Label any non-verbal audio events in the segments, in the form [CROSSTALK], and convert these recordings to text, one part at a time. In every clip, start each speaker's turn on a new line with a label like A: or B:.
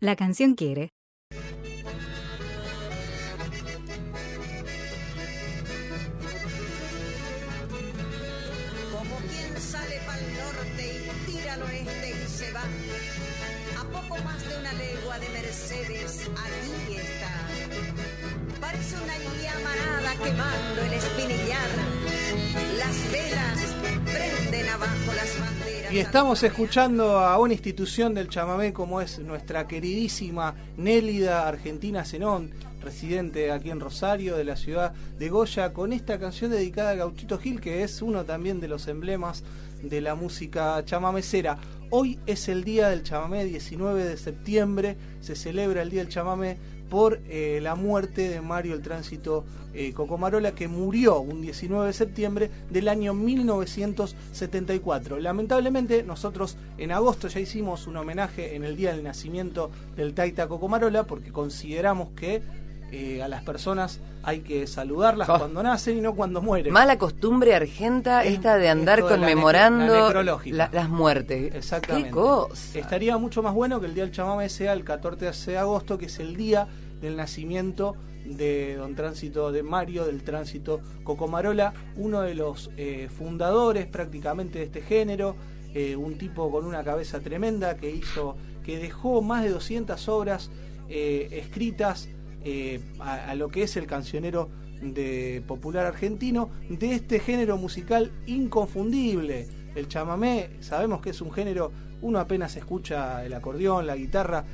A: La canción quiere.
B: Como quien sale para el norte y tira al oeste y se va. A poco más de una legua de Mercedes, allí está. Parece una llamarada quemando el espinillar. Las velas prenden abajo las banderas.
C: Y estamos escuchando a una institución del chamamé como es nuestra queridísima Nélida Argentina Zenón, residente aquí en Rosario, de la ciudad de Goya, con esta canción dedicada a Gauchito Gil, que es uno también de los emblemas de la música chamamecera. Hoy es el día del chamamé, 19 de septiembre, se celebra el día del chamamé por eh, la muerte de Mario el Tránsito eh, Cocomarola, que murió un 19 de septiembre del año 1974. Lamentablemente, nosotros en agosto ya hicimos un homenaje en el día del nacimiento del Taita Cocomarola, porque consideramos que eh, a las personas hay que saludarlas
D: Oh.
C: cuando nacen y no cuando mueren.
D: Mala costumbre argenta
C: Es-
D: esta de andar
C: la ne-
D: conmemorando
C: la
D: las muertes.
C: Exactamente.
D: ¿Qué cosa?
C: Estaría mucho más bueno que el día del chamamé sea el 14 de agosto, que es el día del nacimiento de Don Tránsito de Mario, del Tránsito Cocomarola, uno de los eh, fundadores prácticamente de este género, eh, un tipo con una cabeza tremenda que hizo, que dejó más de 200 obras eh, escritas a, lo que es el cancionero de popular argentino de este género musical inconfundible. El chamamé, sabemos que es un género, uno apenas escucha el acordeón, la guitarra,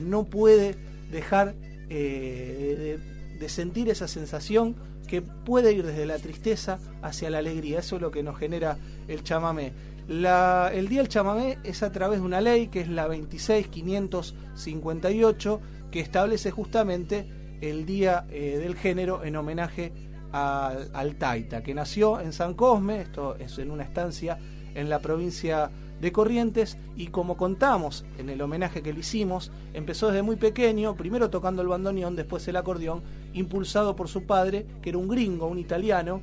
C: no puede dejar eh, de, sentir esa sensación que puede ir desde la tristeza hacia la alegría. Eso es lo que nos genera el chamamé. La- el Día del Chamamé es a través de una ley que es la 26558 que establece justamente el Día eh, del Género en homenaje al, al Taita, que nació en San Cosme, esto es en una estancia en la provincia de Corrientes, y como contamos en el homenaje que le hicimos, empezó desde muy pequeño, primero tocando el bandoneón, después el acordeón, impulsado por su padre, que era un gringo, un italiano,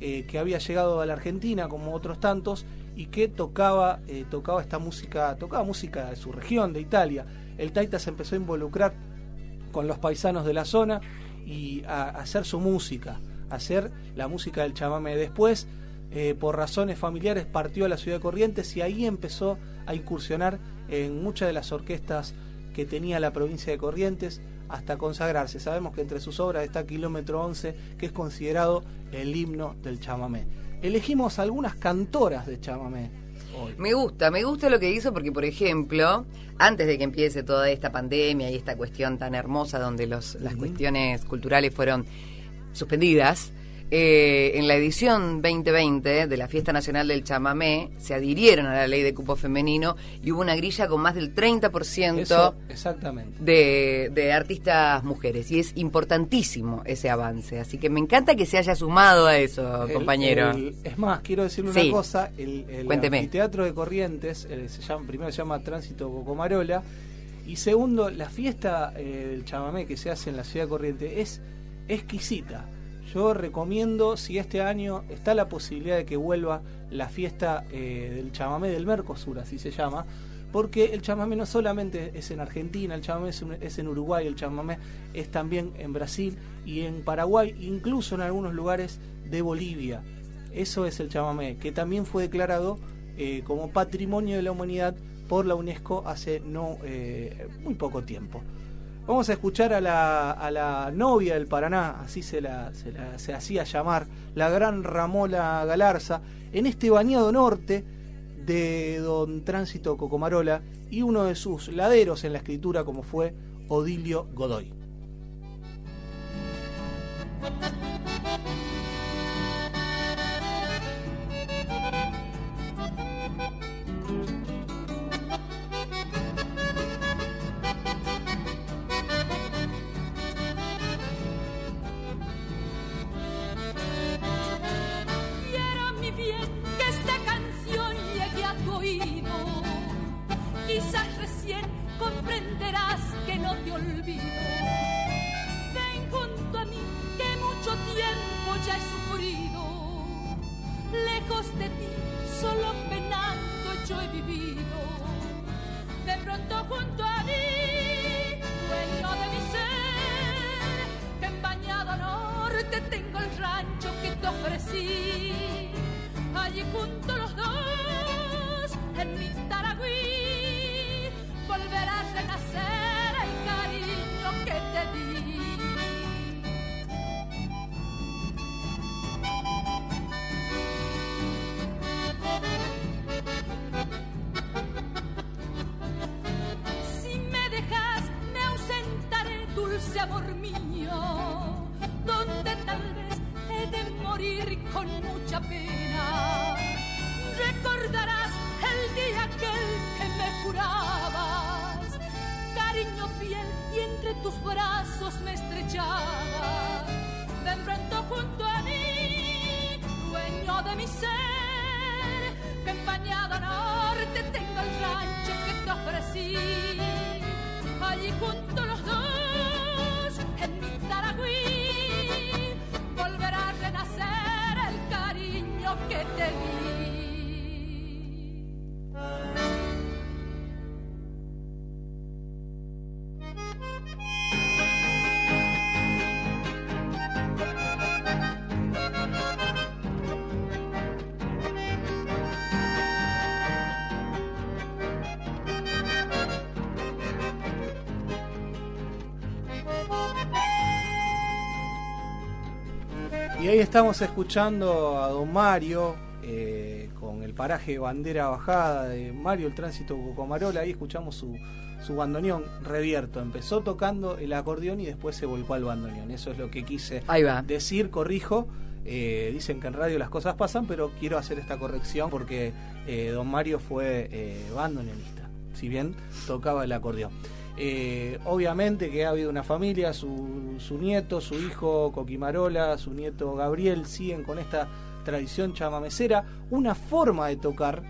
C: eh, que había llegado a la Argentina como otros tantos y que tocaba, eh, tocaba esta música, tocaba música de su región, de Italia. El Taita se empezó a involucrar con los paisanos de la zona y a, hacer su música, hacer la música del chamamé. Después, eh, por razones familiares, partió a la ciudad de Corrientes y ahí empezó a incursionar en muchas de las orquestas que tenía la provincia de Corrientes hasta consagrarse. Sabemos que entre sus obras está Kilómetro 11, que es considerado el himno del chamamé. Elegimos algunas cantoras de chamamé hoy.
D: Me gusta, me gusta lo que hizo porque, por ejemplo, antes de que empiece toda esta pandemia y esta cuestión tan hermosa donde los, las cuestiones culturales fueron suspendidas, eh, en la edición 2020 de la Fiesta Nacional del Chamamé se adhirieron a la ley de cupo femenino y hubo una grilla con más del 30%
C: Eso, exactamente.
D: de, de artistas mujeres y es importantísimo ese avance. Así que me encanta que se haya sumado a eso,
C: El-
D: compañero.
C: el- es más, quiero decirle
D: Sí.
C: una cosa. El, el anfiteatro de Corrientes, eh, se llama, primero se llama Tránsito Cocomarola. Y segundo, la fiesta eh, del chamamé que se hace en la ciudad de Corrientes es exquisita. Yo recomiendo, si este año está la posibilidad de que vuelva la fiesta eh, del chamamé del Mercosur, así se llama, porque el chamamé no solamente es en Argentina, el chamamé es, un- es en Uruguay, el chamamé es también en Brasil y en Paraguay, incluso en algunos lugares de Bolivia. Eso es el chamamé, que también fue declarado eh, como patrimonio de la humanidad por la UNESCO hace no eh, muy poco tiempo. Vamos a escuchar a la, a la novia del Paraná, así se la, se la- se hacía llamar, la gran Ramola Galarza, en este bañado norte de Don Tránsito Cocomarola y uno de sus laderos en la escritura como fue Odilio Godoy. Ahí estamos escuchando a don Mario eh, con el paraje Bandera Bajada de Mario, el tránsito Cocomarola. Ahí escuchamos su, su bandoneón revierto. Empezó tocando el acordeón y después se volcó al bandoneón. Eso es lo que quise
D: Ahí va.
C: decir, corrijo. Eh, dicen que en radio las cosas pasan, pero quiero hacer esta corrección porque eh, don Mario fue eh, bandoneonista, si bien tocaba el acordeón. Eh, obviamente que ha habido una familia, su, su nieto, su hijo Coquimarola, su nieto Gabriel siguen con esta tradición chamamecera, una forma de tocar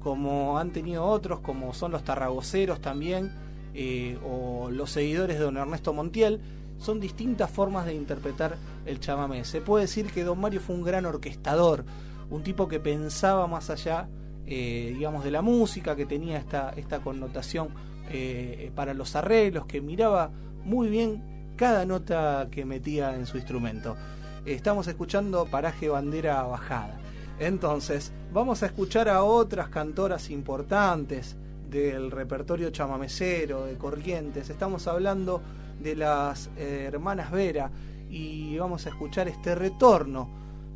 C: como han tenido otros, como son los tarragoceros también, eh, o los seguidores de don Ernesto Montiel, son distintas formas de interpretar el chamamé. Se puede decir que don Mario fue un gran orquestador, un tipo que pensaba más allá, eh, digamos, de la música, que tenía esta, esta connotación eh, para los arreglos, que miraba muy bien cada nota que metía en su instrumento. Estamos escuchando Paraje Bandera Bajada. Entonces, vamos a escuchar a otras cantoras importantes del repertorio chamamecero, de Corrientes. Estamos hablando de las eh, hermanas Vera y vamos a escuchar este retorno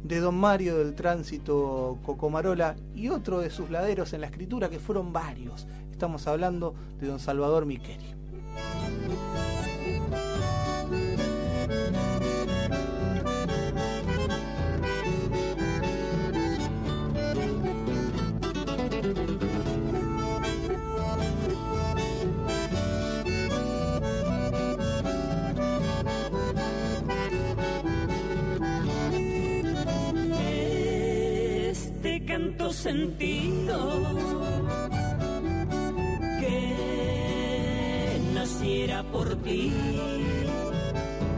C: de Don Mario del Tránsito Cocomarola y otro de sus laderos en la escritura, que fueron varios. Estamos hablando de Don Salvador Miqueri.
A: Este canto sentido que naciera por ti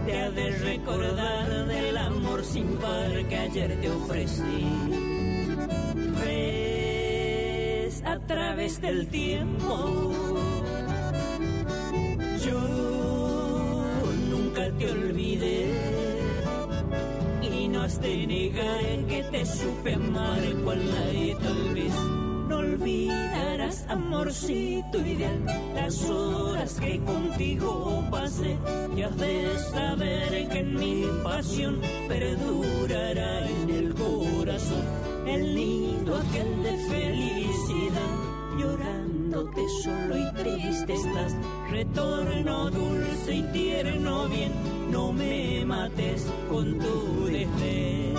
A: te ha de recordar del amor sin par que ayer te ofrecí. Ves a través del tiempo. Yo nunca te olvidé y no has de negar que te supe amar cual nadie tal vez no olvidarás amorcito ideal las horas que contigo pasé. Y has de saber que en mi pasión perdurará en el corazón el nido aquel de felicidad. Llorándote solo y triste estás retorno dulce y tierno bien no me mates con tu desdén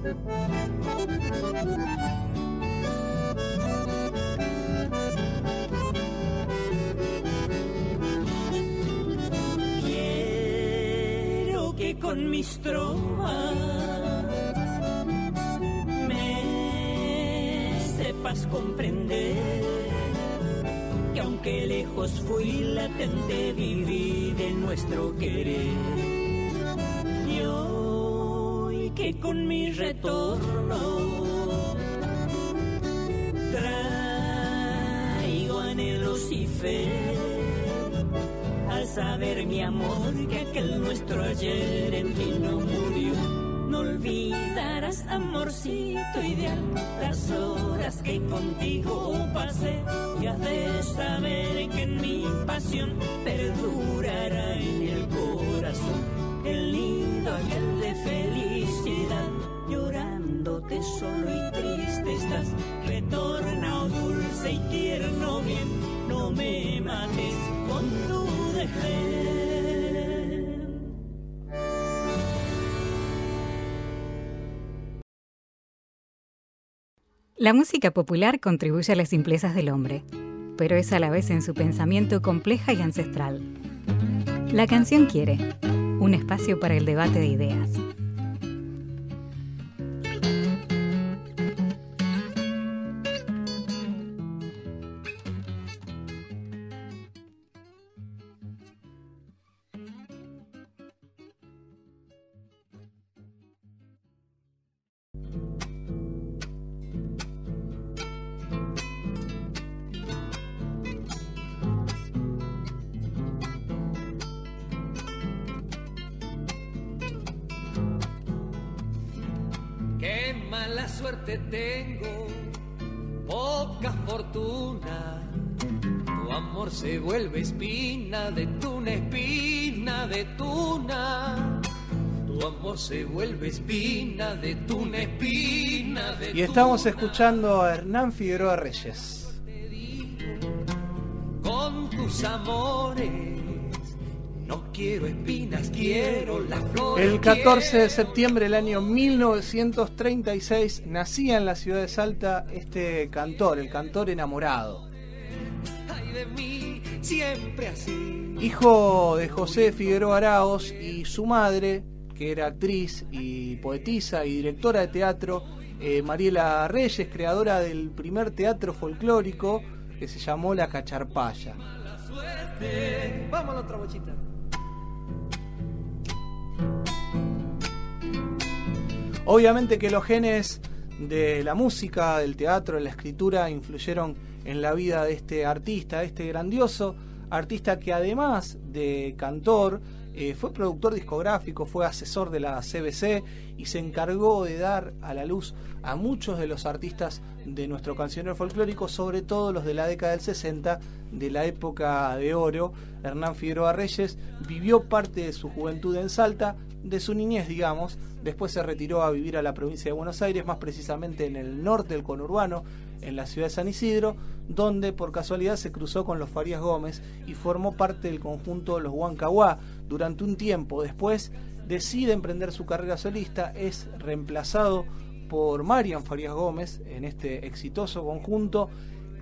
A: Quiero que con mis trovas me sepas comprender que aunque lejos fui latente viví de nuestro querer con mi retorno. Traigo anhelos y fe al saber mi amor que aquel nuestro ayer en ti no murió. No olvidarás, amorcito ideal, las horas que contigo pasé. Y has de saber que en mi pasión perdurará solo y triste estás. Retorna, oh dulce y tierno bien, no me mates con tu dejer.
E: La música popular contribuye a las simplezas del hombre, pero es a la vez en su pensamiento compleja y ancestral. La canción quiere un espacio para el debate de ideas.
F: Mala suerte tengo, poca fortuna. Tu amor se vuelve espina de tuna, espina de tuna. Tu amor se vuelve espina de tuna, espina de
C: Y estamos
F: tuna.
C: escuchando a Hernán Figueroa Reyes.
F: con tus amores. Quiero espinas, quiero las flores.
C: El 14 de septiembre del año 1936 nacía en la ciudad de Salta este cantor, el cantor enamorado.
F: Ay de mí, siempre así.
C: Hijo de José Figueroa Araos y su madre, que era actriz y poetisa y directora de teatro, eh, Mariela Reyes, creadora del primer teatro folclórico que se llamó La Cacharpaya.
F: Vamos a la otra bochita.
C: Obviamente que los genes de la música, del teatro, de la escritura influyeron en la vida de este artista, este grandioso artista que además de cantor, eh, fue productor discográfico, fue asesor de la CBC y se encargó de dar a la luz a muchos de los artistas de nuestro cancionero folclórico, sobre todo los de la década del 60, de la época de oro. Hernán Figueroa Reyes vivió parte de su juventud en Salta, de su niñez, digamos, después se retiró a vivir a la provincia de Buenos Aires, más precisamente en el norte del conurbano, en la ciudad de San Isidro, donde por casualidad se cruzó con los Farías Gómez y formó parte del conjunto Los Huancahuá durante un tiempo. Después decide emprender su carrera solista, es reemplazado por Marian Farías Gómez en este exitoso conjunto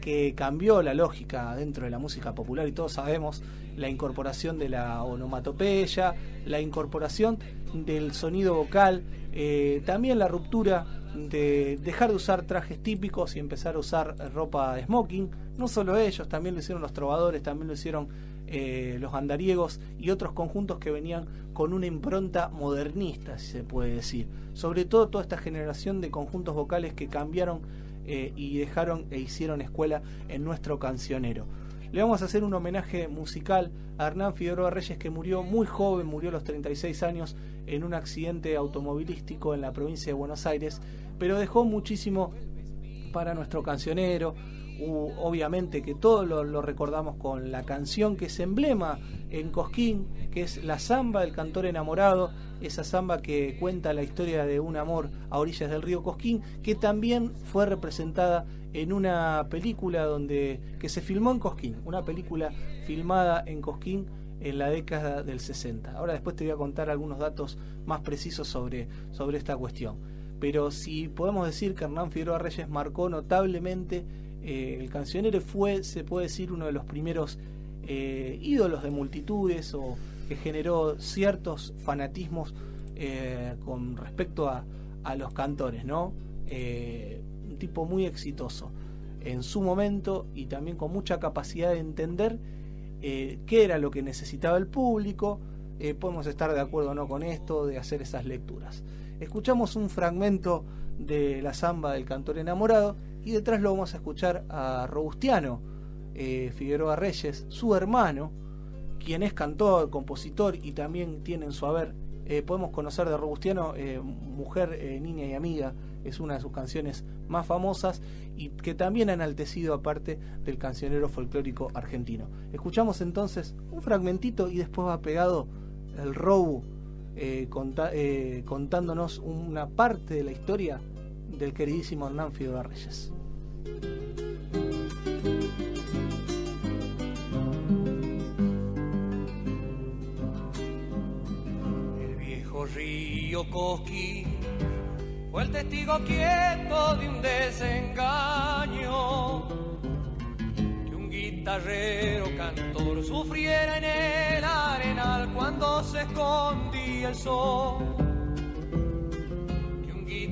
C: que cambió la lógica dentro de la música popular y todos sabemos la incorporación de la onomatopeya, la incorporación del sonido vocal, eh, también la ruptura de dejar de usar trajes típicos y empezar a usar ropa de smoking. No solo ellos, también lo hicieron los trovadores, también lo hicieron eh, los andariegos y otros conjuntos que venían con una impronta modernista, si se puede decir. Sobre todo toda esta generación de conjuntos vocales que cambiaron eh, y dejaron e hicieron escuela en nuestro cancionero. Le vamos a hacer un homenaje musical a Hernán Figueroa Reyes que murió muy joven, murió a los 36 años en un accidente automovilístico en la provincia de Buenos Aires, pero dejó muchísimo para nuestro cancionero. Obviamente que todos lo, lo recordamos con la canción que es emblema en Cosquín, que es la samba del cantor enamorado, esa samba que cuenta la historia de un amor a orillas del río Cosquín, que también fue representada en una película donde que se filmó en Cosquín, una película filmada en Cosquín en la década del 60. Ahora después te voy a contar algunos datos más precisos sobre, sobre esta cuestión. Pero si podemos decir que Hernán Figueroa Reyes marcó notablemente eh, el cancionero fue, se puede decir, uno de los primeros eh, ídolos de multitudes o que generó ciertos fanatismos eh, con respecto a, a los cantores, ¿no? Un tipo muy exitoso en su momento y también con mucha capacidad de entender qué era lo que necesitaba el público. Podemos estar de acuerdo o no con esto, de hacer esas lecturas. Escuchamos un fragmento de la samba del cantor enamorado y detrás lo vamos a escuchar a Robustiano eh, Figueroa Reyes, su hermano, quien es cantor, compositor y también tiene en su haber, eh, podemos conocer de Robustiano, eh, Mujer, Niña y Amiga, es una de sus canciones más famosas y que también ha enaltecido aparte del cancionero folclórico argentino. Escuchamos entonces un fragmentito y después va pegado el Robu contándonos una parte de la historia del queridísimo Hernán Figueroa Reyes.
F: El viejo río Cosqui fue el testigo quieto de un desengaño. Que un guitarrero cantor sufriera en el arenal cuando se escondía el sol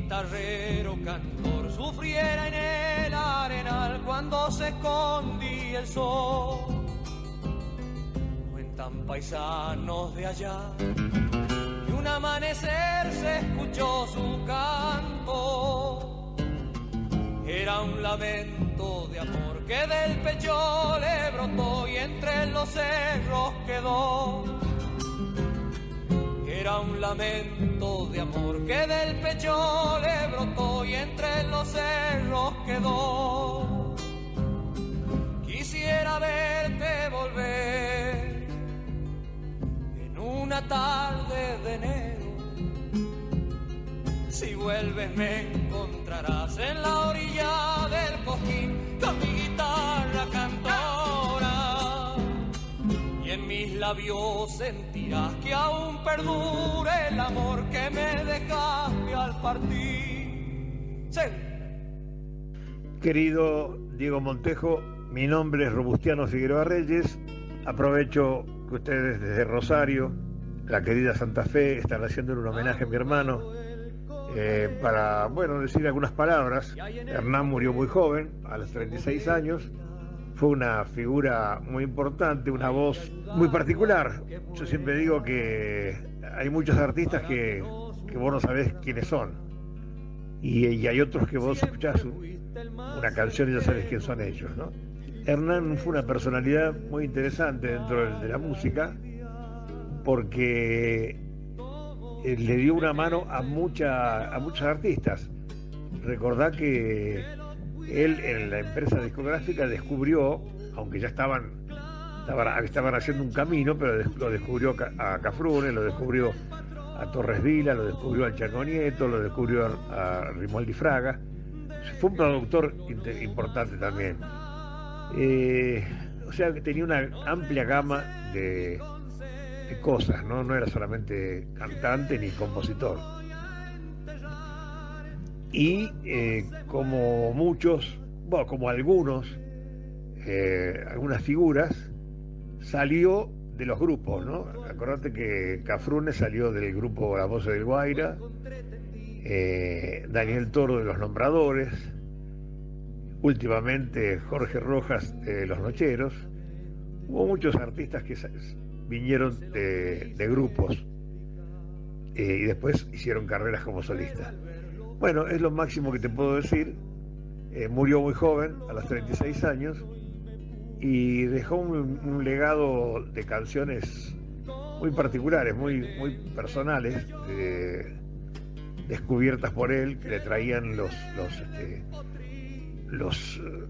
F: guitarrero cantor sufriera en el arenal cuando se escondía el sol. Cuentan paisanos de allá y un amanecer se escuchó su canto. Era un lamento de amor que del pecho le brotó y entre los cerros quedó era un lamento de amor que del pecho le brotó y entre los cerros quedó. Quisiera verte volver en una tarde de enero. Si vuelves me encontrarás en la orilla del cojín con labios sentir que aún perdure el amor que me dejaste al partir.
G: Querido Diego Montejo, mi nombre es Robustiano Figueroa Reyes. Aprovecho que ustedes desde Rosario, la querida Santa Fe, están haciendo un homenaje a mi hermano eh, para, bueno, decir algunas palabras. Hernán murió muy joven, a los 36 años fue una figura muy importante, una voz muy particular. Yo siempre digo que hay muchos artistas que, vos no sabés quiénes son. Y, hay otros que vos escuchás una canción y ya sabes quién son ellos, ¿no? Hernán fue una personalidad muy interesante dentro de la música porque eh, le dio una mano a, mucha, a muchos artistas. Recordá que él en la empresa discográfica descubrió, aunque ya estaban, estaban, haciendo un camino, pero lo descubrió a Cafrune, lo descubrió a Torres Vila, lo descubrió al Chaco Nieto, lo descubrió a Rimualdi Fraga. Fue un productor importante también. Eh, o sea que tenía una amplia gama de, cosas, ¿no? no era solamente cantante ni compositor y eh, como muchos, bueno, como algunos, eh, algunas figuras, salió de los grupos, ¿no? Acordate que Cafrune salió del grupo La Voz del Guaira, eh, Daniel Toro de Los Nombradores, últimamente Jorge Rojas de Los Nocheros, hubo muchos artistas que vinieron de, de grupos y después hicieron carreras como solistas. Bueno, es lo máximo que te puedo decir. Eh, murió muy joven, a los 36 años, y dejó un, legado de canciones muy particulares, muy, muy personales, descubiertas por él, que le traían los, los, este, eh,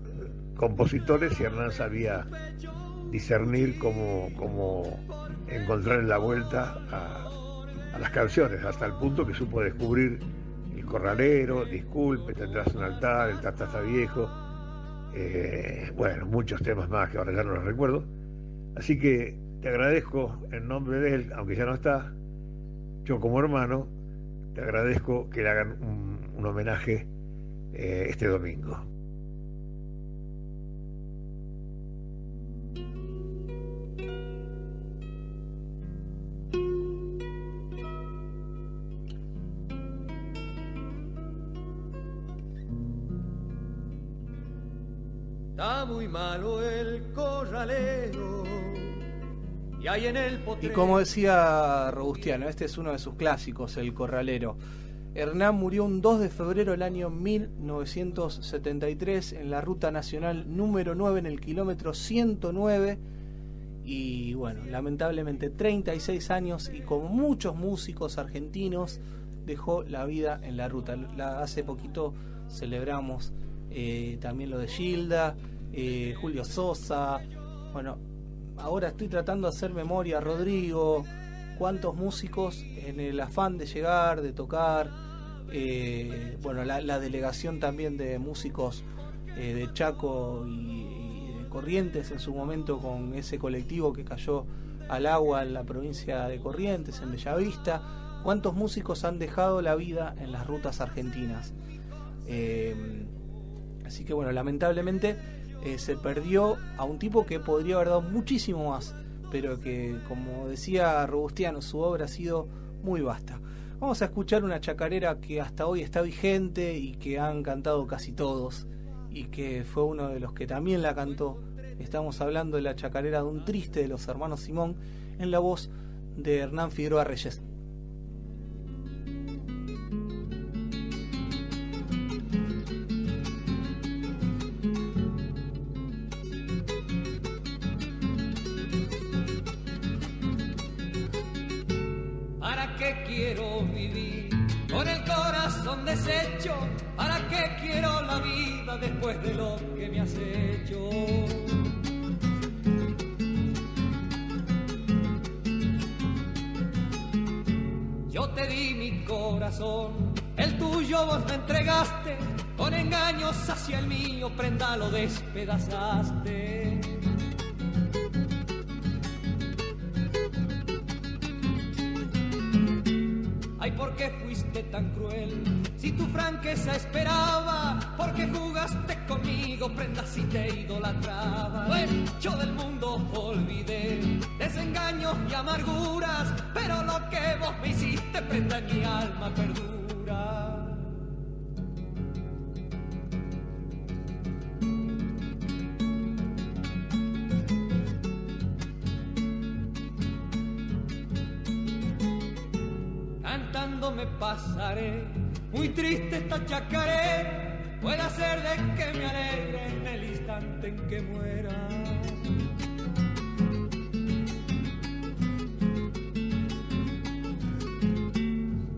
G: compositores y Hernán sabía discernir cómo, cómo encontrar la vuelta a las canciones, hasta el punto que supo descubrir corralero, disculpe, tendrás un altar, el tata está viejo, eh, bueno, muchos temas más que ahora ya no los recuerdo. Así que te agradezco en nombre de él, aunque ya no está, yo como hermano, te agradezco que le hagan un, homenaje eh, este domingo.
F: Muy malo el corralero. Y, hay en el
C: y como decía Robustiano, este es uno de sus clásicos, El Corralero. Hernán murió un 2 de febrero del año 1973 en la ruta nacional número 9 en el kilómetro 109 y bueno, lamentablemente 36 años y como muchos músicos argentinos dejó la vida en la ruta. hace poquito celebramos eh, también lo de Gilda, eh, Julio Sosa, bueno, ahora estoy tratando de hacer memoria, Rodrigo, cuántos músicos en el afán de llegar, de tocar, eh, bueno, la, delegación también de músicos de Chaco y, de Corrientes en su momento con ese colectivo que cayó al agua en la provincia de Corrientes, en Bellavista, cuántos músicos han dejado la vida en las rutas argentinas. Así que bueno, lamentablemente eh, se perdió a un tipo que podría haber dado muchísimo más, pero que, como decía Robustiano, su obra ha sido muy vasta. Vamos a escuchar una chacarera que hasta hoy está vigente y que han cantado casi todos, y que fue uno de los que también la cantó. Estamos hablando de la chacarera de un triste de los hermanos Simón, en la voz de Hernán Figueroa Reyes.
F: Deshecho? ¿Para qué quiero la vida después de lo que me has hecho? Yo te di mi corazón, el tuyo vos me entregaste, con engaños hacia el mío, prenda lo despedazaste. ¿Por qué fuiste tan cruel? Si tu franqueza esperaba, ¿por qué jugaste conmigo? Prendas si te idolatraba. yo del mundo olvidé desengaños y amarguras, pero lo que vos me hiciste, prenda en mi alma perdura. Me pasaré, muy triste esta chacaré, puede ser de que me alegre en el instante en que muera.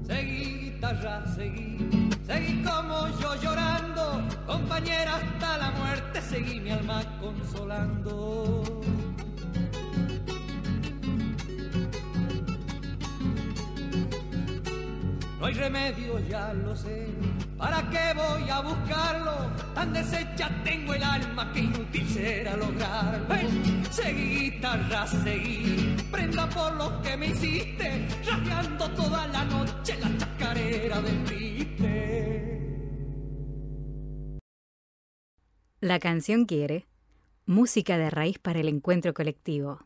F: Seguí guitarra, seguí, seguí como yo llorando, compañera hasta la muerte, seguí mi alma consolando. Hay remedio, ya lo sé. ¿Para qué voy a buscarlo? Tan deshecha tengo el alma que inútil será lograrlo. Seguí, guitarra, seguí. Prenda por lo que me hiciste. Rasgando toda la noche la chacarera del triste.
E: La canción quiere música de raíz para el encuentro colectivo.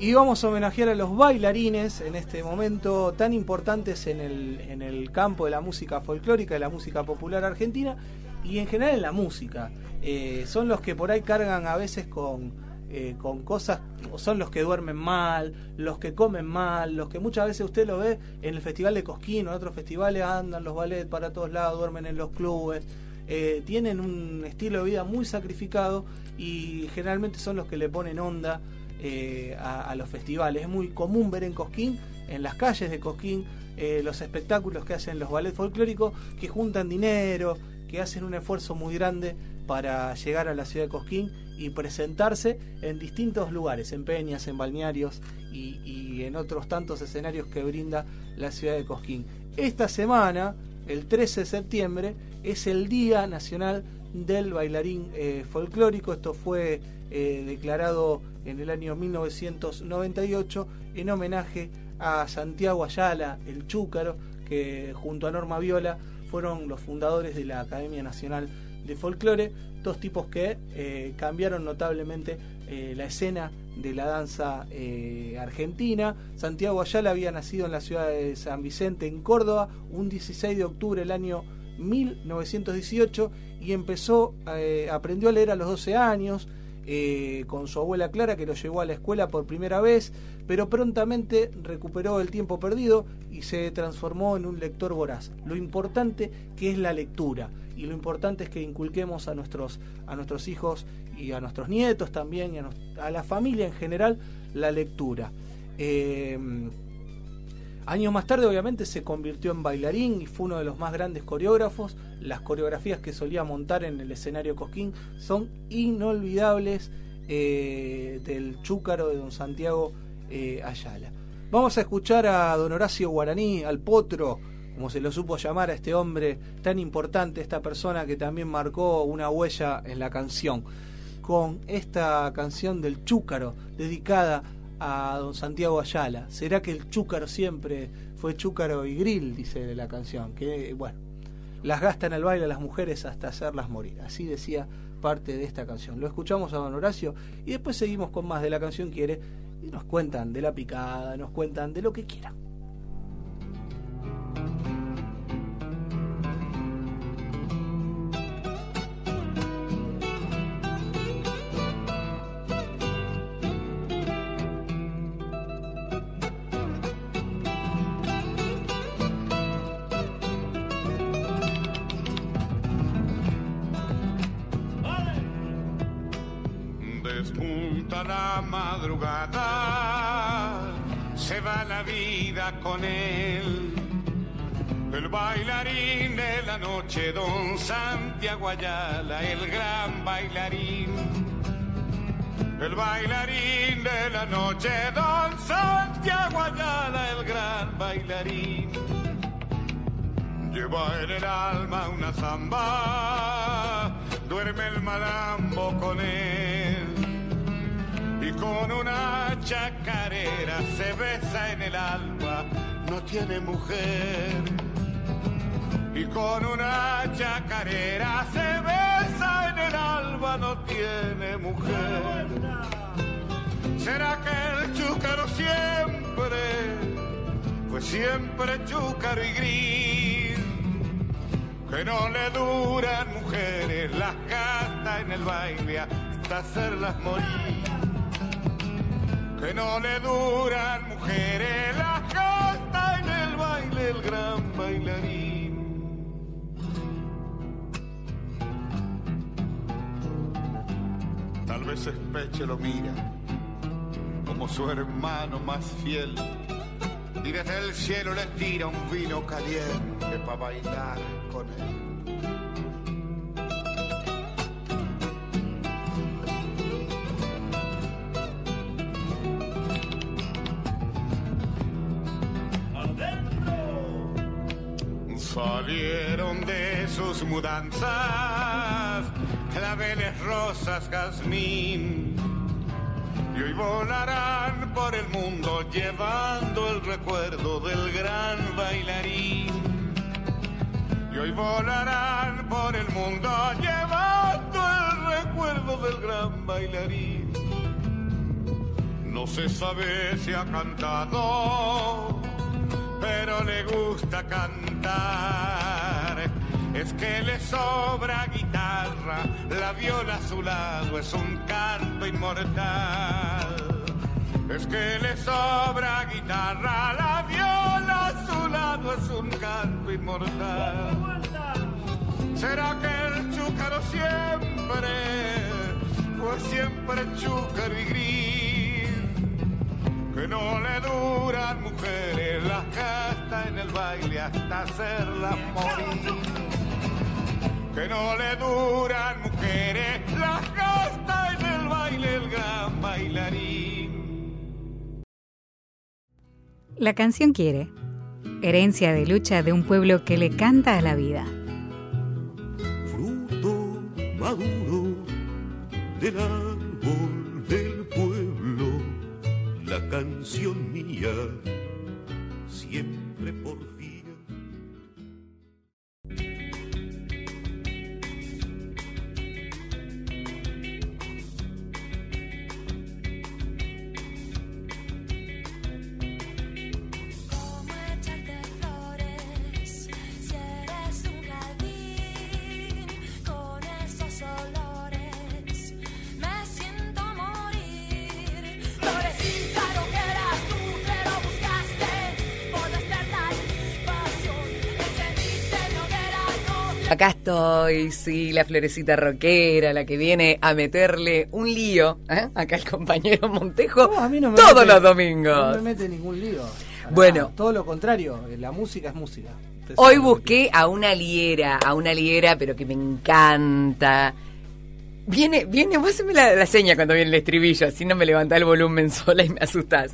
C: Y vamos a homenajear a los bailarines en este momento tan importantes en el, en el campo de la música folclórica, de la música popular argentina y en general en la música. Eh, son los que por ahí cargan a veces con, eh, con cosas, son los que duermen mal, los que comen mal, los que muchas veces usted lo ve en el Festival de Cosquín o en otros festivales andan los ballets para todos lados, duermen en los clubes. Eh, tienen un estilo de vida muy sacrificado y generalmente son los que le ponen onda eh, a, los festivales. Es muy común ver en Cosquín, en las calles de Cosquín, eh, los espectáculos que hacen los ballets folclóricos, que juntan dinero, que hacen un esfuerzo muy grande para llegar a la ciudad de Cosquín y presentarse en distintos lugares, en peñas, en balnearios y, en otros tantos escenarios que brinda la ciudad de Cosquín. Esta semana, el 13 de septiembre, es el Día Nacional del Bailarín eh, Folclórico. Esto fue declarado en el año 1998 en homenaje a Santiago Ayala, el Chúcaro, que junto a Norma Viola fueron los fundadores de la Academia Nacional de Folclore, dos tipos que eh, cambiaron notablemente la escena de la danza argentina. Santiago Ayala había nacido en la ciudad de San Vicente, en Córdoba, un 16 de octubre del año 1918 y empezó, eh, aprendió a leer a los 12 años, eh, con su abuela Clara que lo llevó a la escuela por primera vez, pero prontamente recuperó el tiempo perdido y se transformó en un lector voraz. Lo importante que es la lectura y lo importante es que inculquemos a nuestros, a nuestros hijos y a nuestros nietos también y a, la familia en general la lectura. Eh, Años más tarde, obviamente, se convirtió en bailarín y fue uno de los más grandes coreógrafos. Las coreografías que solía montar en el escenario Cosquín son inolvidables eh, del chúcaro de don Santiago eh, Ayala. Vamos a escuchar a don Horacio Guaraní, al potro, como se lo supo llamar a este hombre tan importante, esta persona que también marcó una huella en la canción, con esta canción del chúcaro, dedicada a don Santiago Ayala. ¿Será que el chúcaro siempre fue chúcaro y grill? Dice la canción. Que, bueno, las gastan al baile a las mujeres hasta hacerlas morir. Así decía parte de esta canción. Lo escuchamos a don Horacio y después seguimos con más de la canción Quiere y nos cuentan de la picada, nos cuentan de lo que quieran.
H: Se va la vida con él. El bailarín de la noche, don Santiago Ayala, el gran bailarín. El bailarín de la noche, don Santiago Ayala, el gran bailarín. Lleva en el alma una zamba, duerme el malambo con él. Y con una chacarera se besa en el alma, no tiene mujer. Y con una chacarera se besa en el alma, no tiene mujer. ¿Será que el chúcaro siempre fue siempre chúcaro y gris? Que no le duran mujeres, las gasta en el baile hasta hacerlas morir. Que no le duran mujeres, las gasta en el baile el gran bailarín. Tal vez Espeche lo mira como su hermano más fiel y desde el cielo le tira un vino caliente para bailar con él. Sus mudanzas claveles rosas jazmín y hoy volarán por el mundo llevando el recuerdo del gran bailarín. Y hoy volarán por el mundo llevando el recuerdo del gran bailarín. No se sabe si ha cantado, pero le gusta cantar. Es que le sobra guitarra, la viola a su lado es un canto inmortal. Es que le sobra guitarra, la viola a su lado es un canto inmortal. ¿Será que el chúcaro siempre fue siempre chúcaro y gris? Que no le duran mujeres, las gasta en el baile hasta hacerlas morir que no le duran mujeres, las gasta en el baile el gran bailarín.
E: La canción quiere. Herencia de lucha de un pueblo que le canta a la vida.
I: fruto maduro del árbol del pueblo, la canción mía
D: Acá estoy, sí, la florecita rockera, la que viene a meterle un lío. ¿eh? Acá el compañero Montejo,
C: No, a mí no me
D: todos
C: mete-
D: los
C: No
D: domingos.
C: me mete ningún lío.
D: Bueno.
C: Todo lo contrario, la música es música.
D: Hoy busqué a una liera, a una liera, pero que me encanta. Viene, viene, vos haceme la, la seña cuando viene el estribillo, así no me levantás el volumen [LAUGHS] sola y me asustás.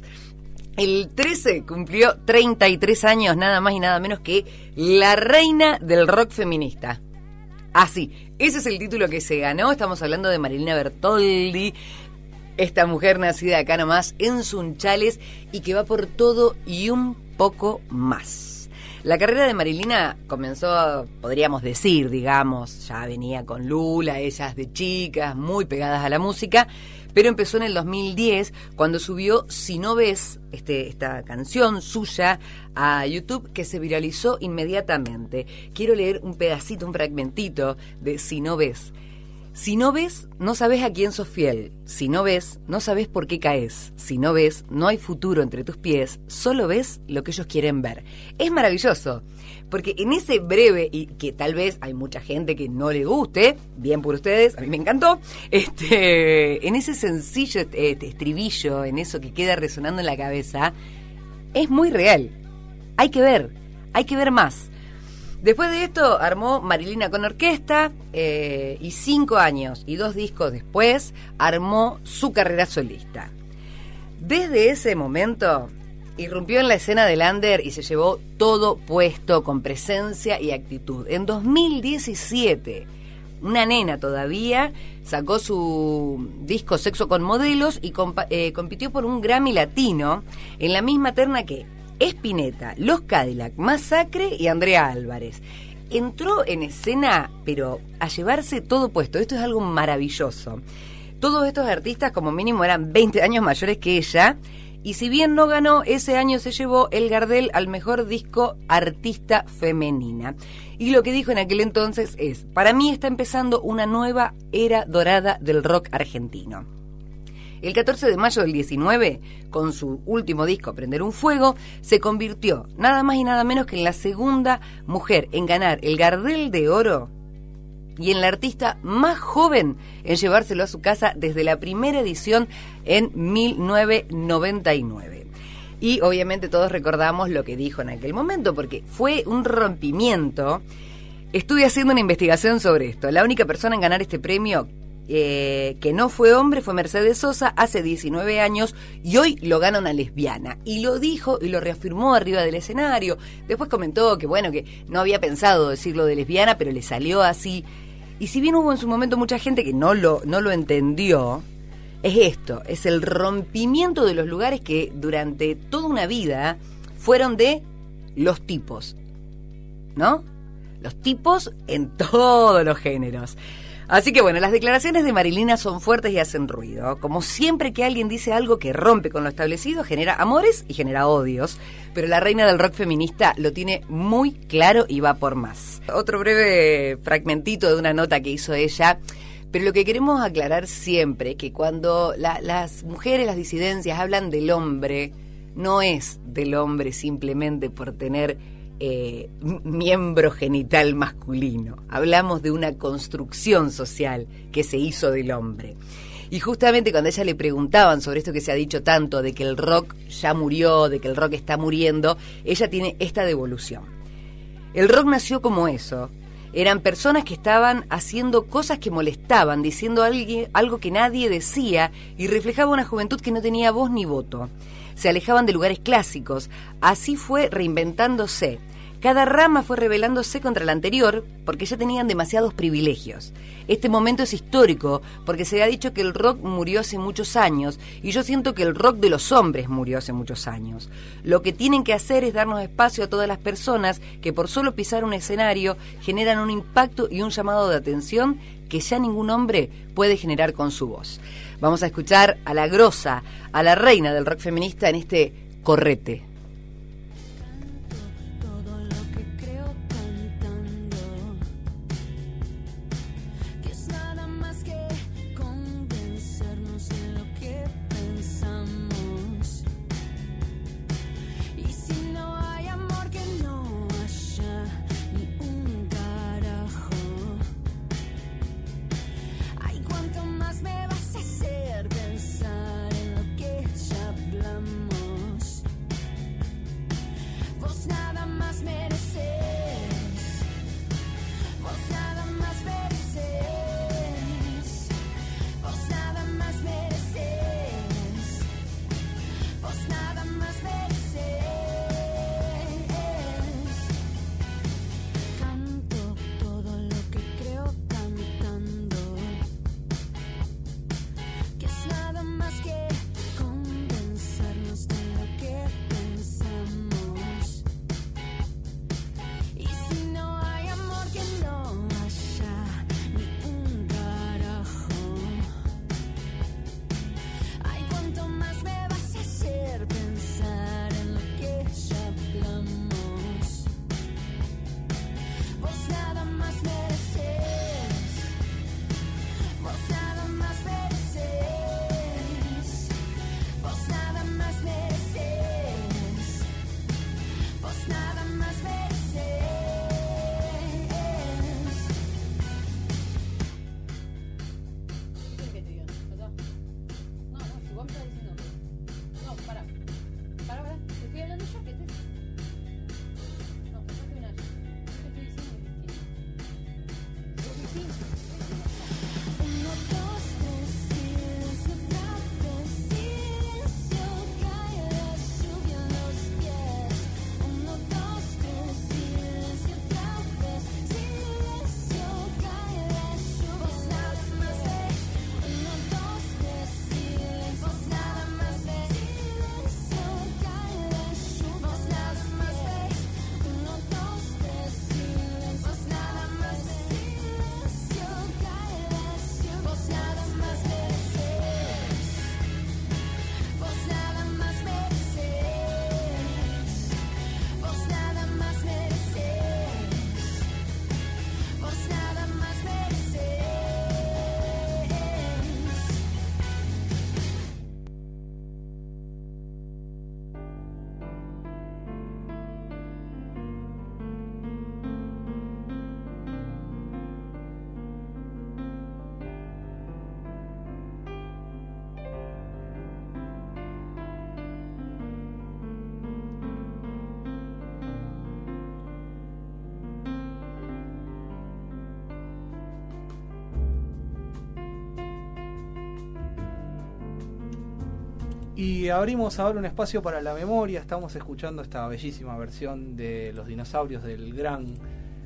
D: El 13 cumplió 33 años, nada más y nada menos que la reina del rock feminista. Así, ese es el título que se ganó. Estamos hablando de Marilina Bertoldi, esta mujer nacida acá nomás en Sunchales y que va por todo y un poco más. La carrera de Marilina comenzó, podríamos decir, digamos, ya venía con Lula, ellas de chicas, muy pegadas a la música, pero empezó en el 2010 cuando subió Si no ves, este, esta canción suya a YouTube que se viralizó inmediatamente. Quiero leer un pedacito, un fragmentito de Si no ves. Si no ves, no sabes a quién sos fiel. Si no ves, no sabes por qué caes. Si no ves, no hay futuro entre tus pies. Solo ves lo que ellos quieren ver. Es maravilloso. Porque en ese breve, y que tal vez hay mucha gente que no le guste, bien por ustedes, a mí me encantó, este, [LAUGHS] en ese sencillo eh, estribillo, en eso que queda resonando en la cabeza, es muy real. Hay que ver, hay que ver más. Después de esto armó Marilina con orquesta eh, y cinco años y dos discos después armó su carrera solista. Desde ese momento irrumpió en la escena del under y se llevó todo puesto con presencia y actitud. En 2017, una nena todavía sacó su disco Sexo con Modelos y eh, compitió por un Grammy Latino en la misma terna que Espineta, Los Cadillac, Masacre y Andrea Álvarez. Entró en escena, pero a llevarse todo puesto. Esto es algo maravilloso. Todos estos artistas como mínimo eran 20 años mayores que ella. Y si bien no ganó, ese año se llevó el Gardel al mejor disco artista femenina. Y lo que dijo en aquel entonces es, para mí está empezando una nueva era dorada del rock argentino. El 14 de mayo del 19, con su último disco Prender un Fuego, se convirtió nada más y nada menos que en la segunda mujer en ganar el Gardel de Oro y en la artista más joven en llevárselo a su casa desde la primera edición en 1999. Y obviamente todos recordamos lo que dijo en aquel momento, porque fue un rompimiento. Estuve haciendo una investigación sobre esto. La única persona en ganar este premio eh, que no fue hombre fue Mercedes Sosa hace 19 años y hoy lo gana una lesbiana. Y lo dijo y lo reafirmó arriba del escenario. Después comentó que bueno, que no había pensado decirlo de lesbiana, pero le salió así. Y si bien hubo en su momento mucha gente que no lo, no lo entendió, es esto, es el rompimiento de los lugares que durante toda una vida fueron de los tipos, ¿no? Los tipos en [LAUGHS] todos los géneros. Así que bueno, las declaraciones de Marilina son fuertes y hacen ruido. Como siempre que alguien dice algo que rompe con lo establecido, genera amores y genera odios. Pero la reina del rock feminista lo tiene muy claro y va por más. Otro breve fragmentito de una nota que hizo ella. Pero lo que queremos aclarar siempre es que cuando la- las mujeres, las disidencias hablan del hombre, no es del hombre simplemente por tener eh, miembro genital masculino. Hablamos de una construcción social que se hizo del hombre. Y justamente cuando ella le preguntaban sobre esto que se ha dicho tanto, de que el rock ya murió, de que el rock está muriendo, ella tiene esta devolución. El rock nació como eso. Eran personas que estaban haciendo cosas que molestaban, diciendo algo que nadie decía y reflejaba una juventud que no tenía voz ni voto. Se alejaban de lugares clásicos. Así fue reinventándose. Cada rama fue rebelándose contra la anterior porque ya tenían demasiados privilegios. Este momento es histórico porque se ha dicho que el rock murió hace muchos años y yo siento que el rock de los hombres murió hace muchos años. Lo que tienen que hacer es darnos espacio a todas las personas que por solo pisar un escenario generan un impacto y un llamado de atención que ya ningún hombre puede generar con su voz. Vamos a escuchar a la grosa, a la reina del rock feminista en este correte.
C: Y abrimos ahora un espacio para la memoria. Estamos escuchando esta bellísima versión de Los dinosaurios del gran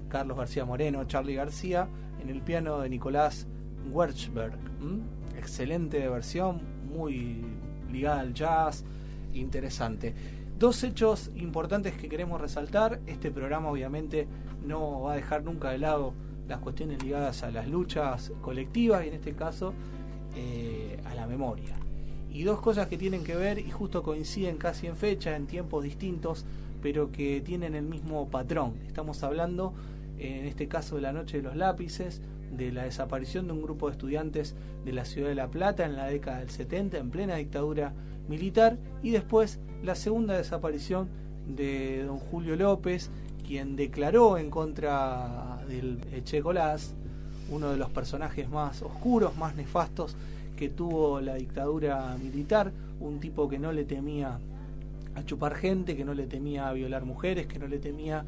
C: Carlos García Moreno, Charlie García, en el piano de Nicolás Wertzberg. ¿m? Excelente versión, muy ligada al jazz, interesante. Dos hechos importantes que queremos resaltar. Este programa obviamente no va a dejar nunca de lado las cuestiones ligadas a las luchas colectivas y en este caso eh, a la memoria y dos cosas que tienen que ver y justo coinciden casi en fecha, en tiempos distintos, pero que tienen el mismo patrón. Estamos hablando, en este caso, de la Noche de los Lápices, de la desaparición de un grupo de estudiantes de la ciudad de La Plata en la década del 70, en plena dictadura militar, y después la segunda desaparición de don Julio López, quien declaró en contra del Che Colás, uno de los personajes más oscuros, más nefastos que tuvo la dictadura militar, un tipo que no le temía a chupar gente, que no le temía a violar mujeres, que no le temía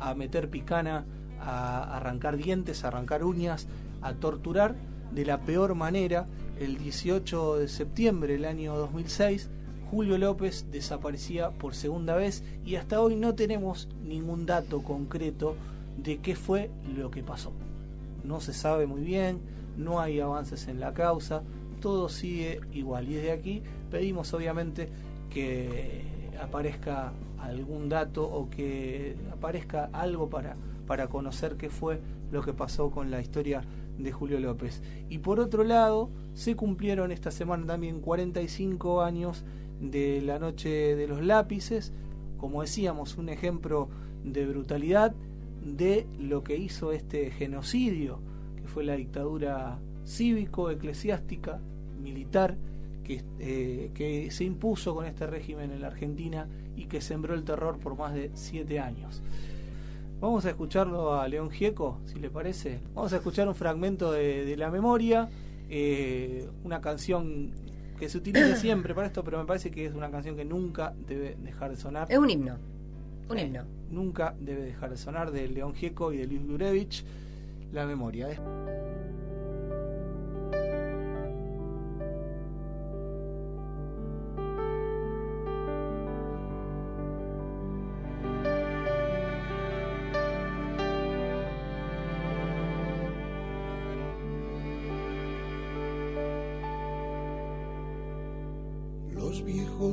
C: a meter picana, a arrancar dientes, a arrancar uñas, a torturar de la peor manera. El 18 de septiembre del año 2006, Julio López desaparecía por segunda vez y hasta hoy no tenemos ningún dato concreto de qué fue lo que pasó. No se sabe muy bien, no hay avances en la causa, todo sigue igual. Y desde aquí pedimos obviamente que aparezca algún dato o que aparezca algo para, para conocer qué fue lo que pasó con la historia de Julio López. Y por otro lado, se cumplieron esta semana también 45 años de la Noche de los Lápices, como decíamos, un ejemplo de brutalidad de lo que hizo este genocidio, que fue la dictadura cívico-eclesiástica, militar, que, eh, que se impuso con este régimen en la Argentina y que sembró el terror por más de siete años. Vamos a escucharlo a León Gieco, si le parece. Vamos a escuchar un fragmento de, de La Memoria, eh, una canción que se utiliza [COUGHS] siempre para esto, pero me parece que es una canción que nunca debe dejar de sonar.
D: Es un himno. Un
C: Eh,
D: himno.
C: Nunca debe dejar de sonar de León Gieco y de Luis Gurevich. La Memoria.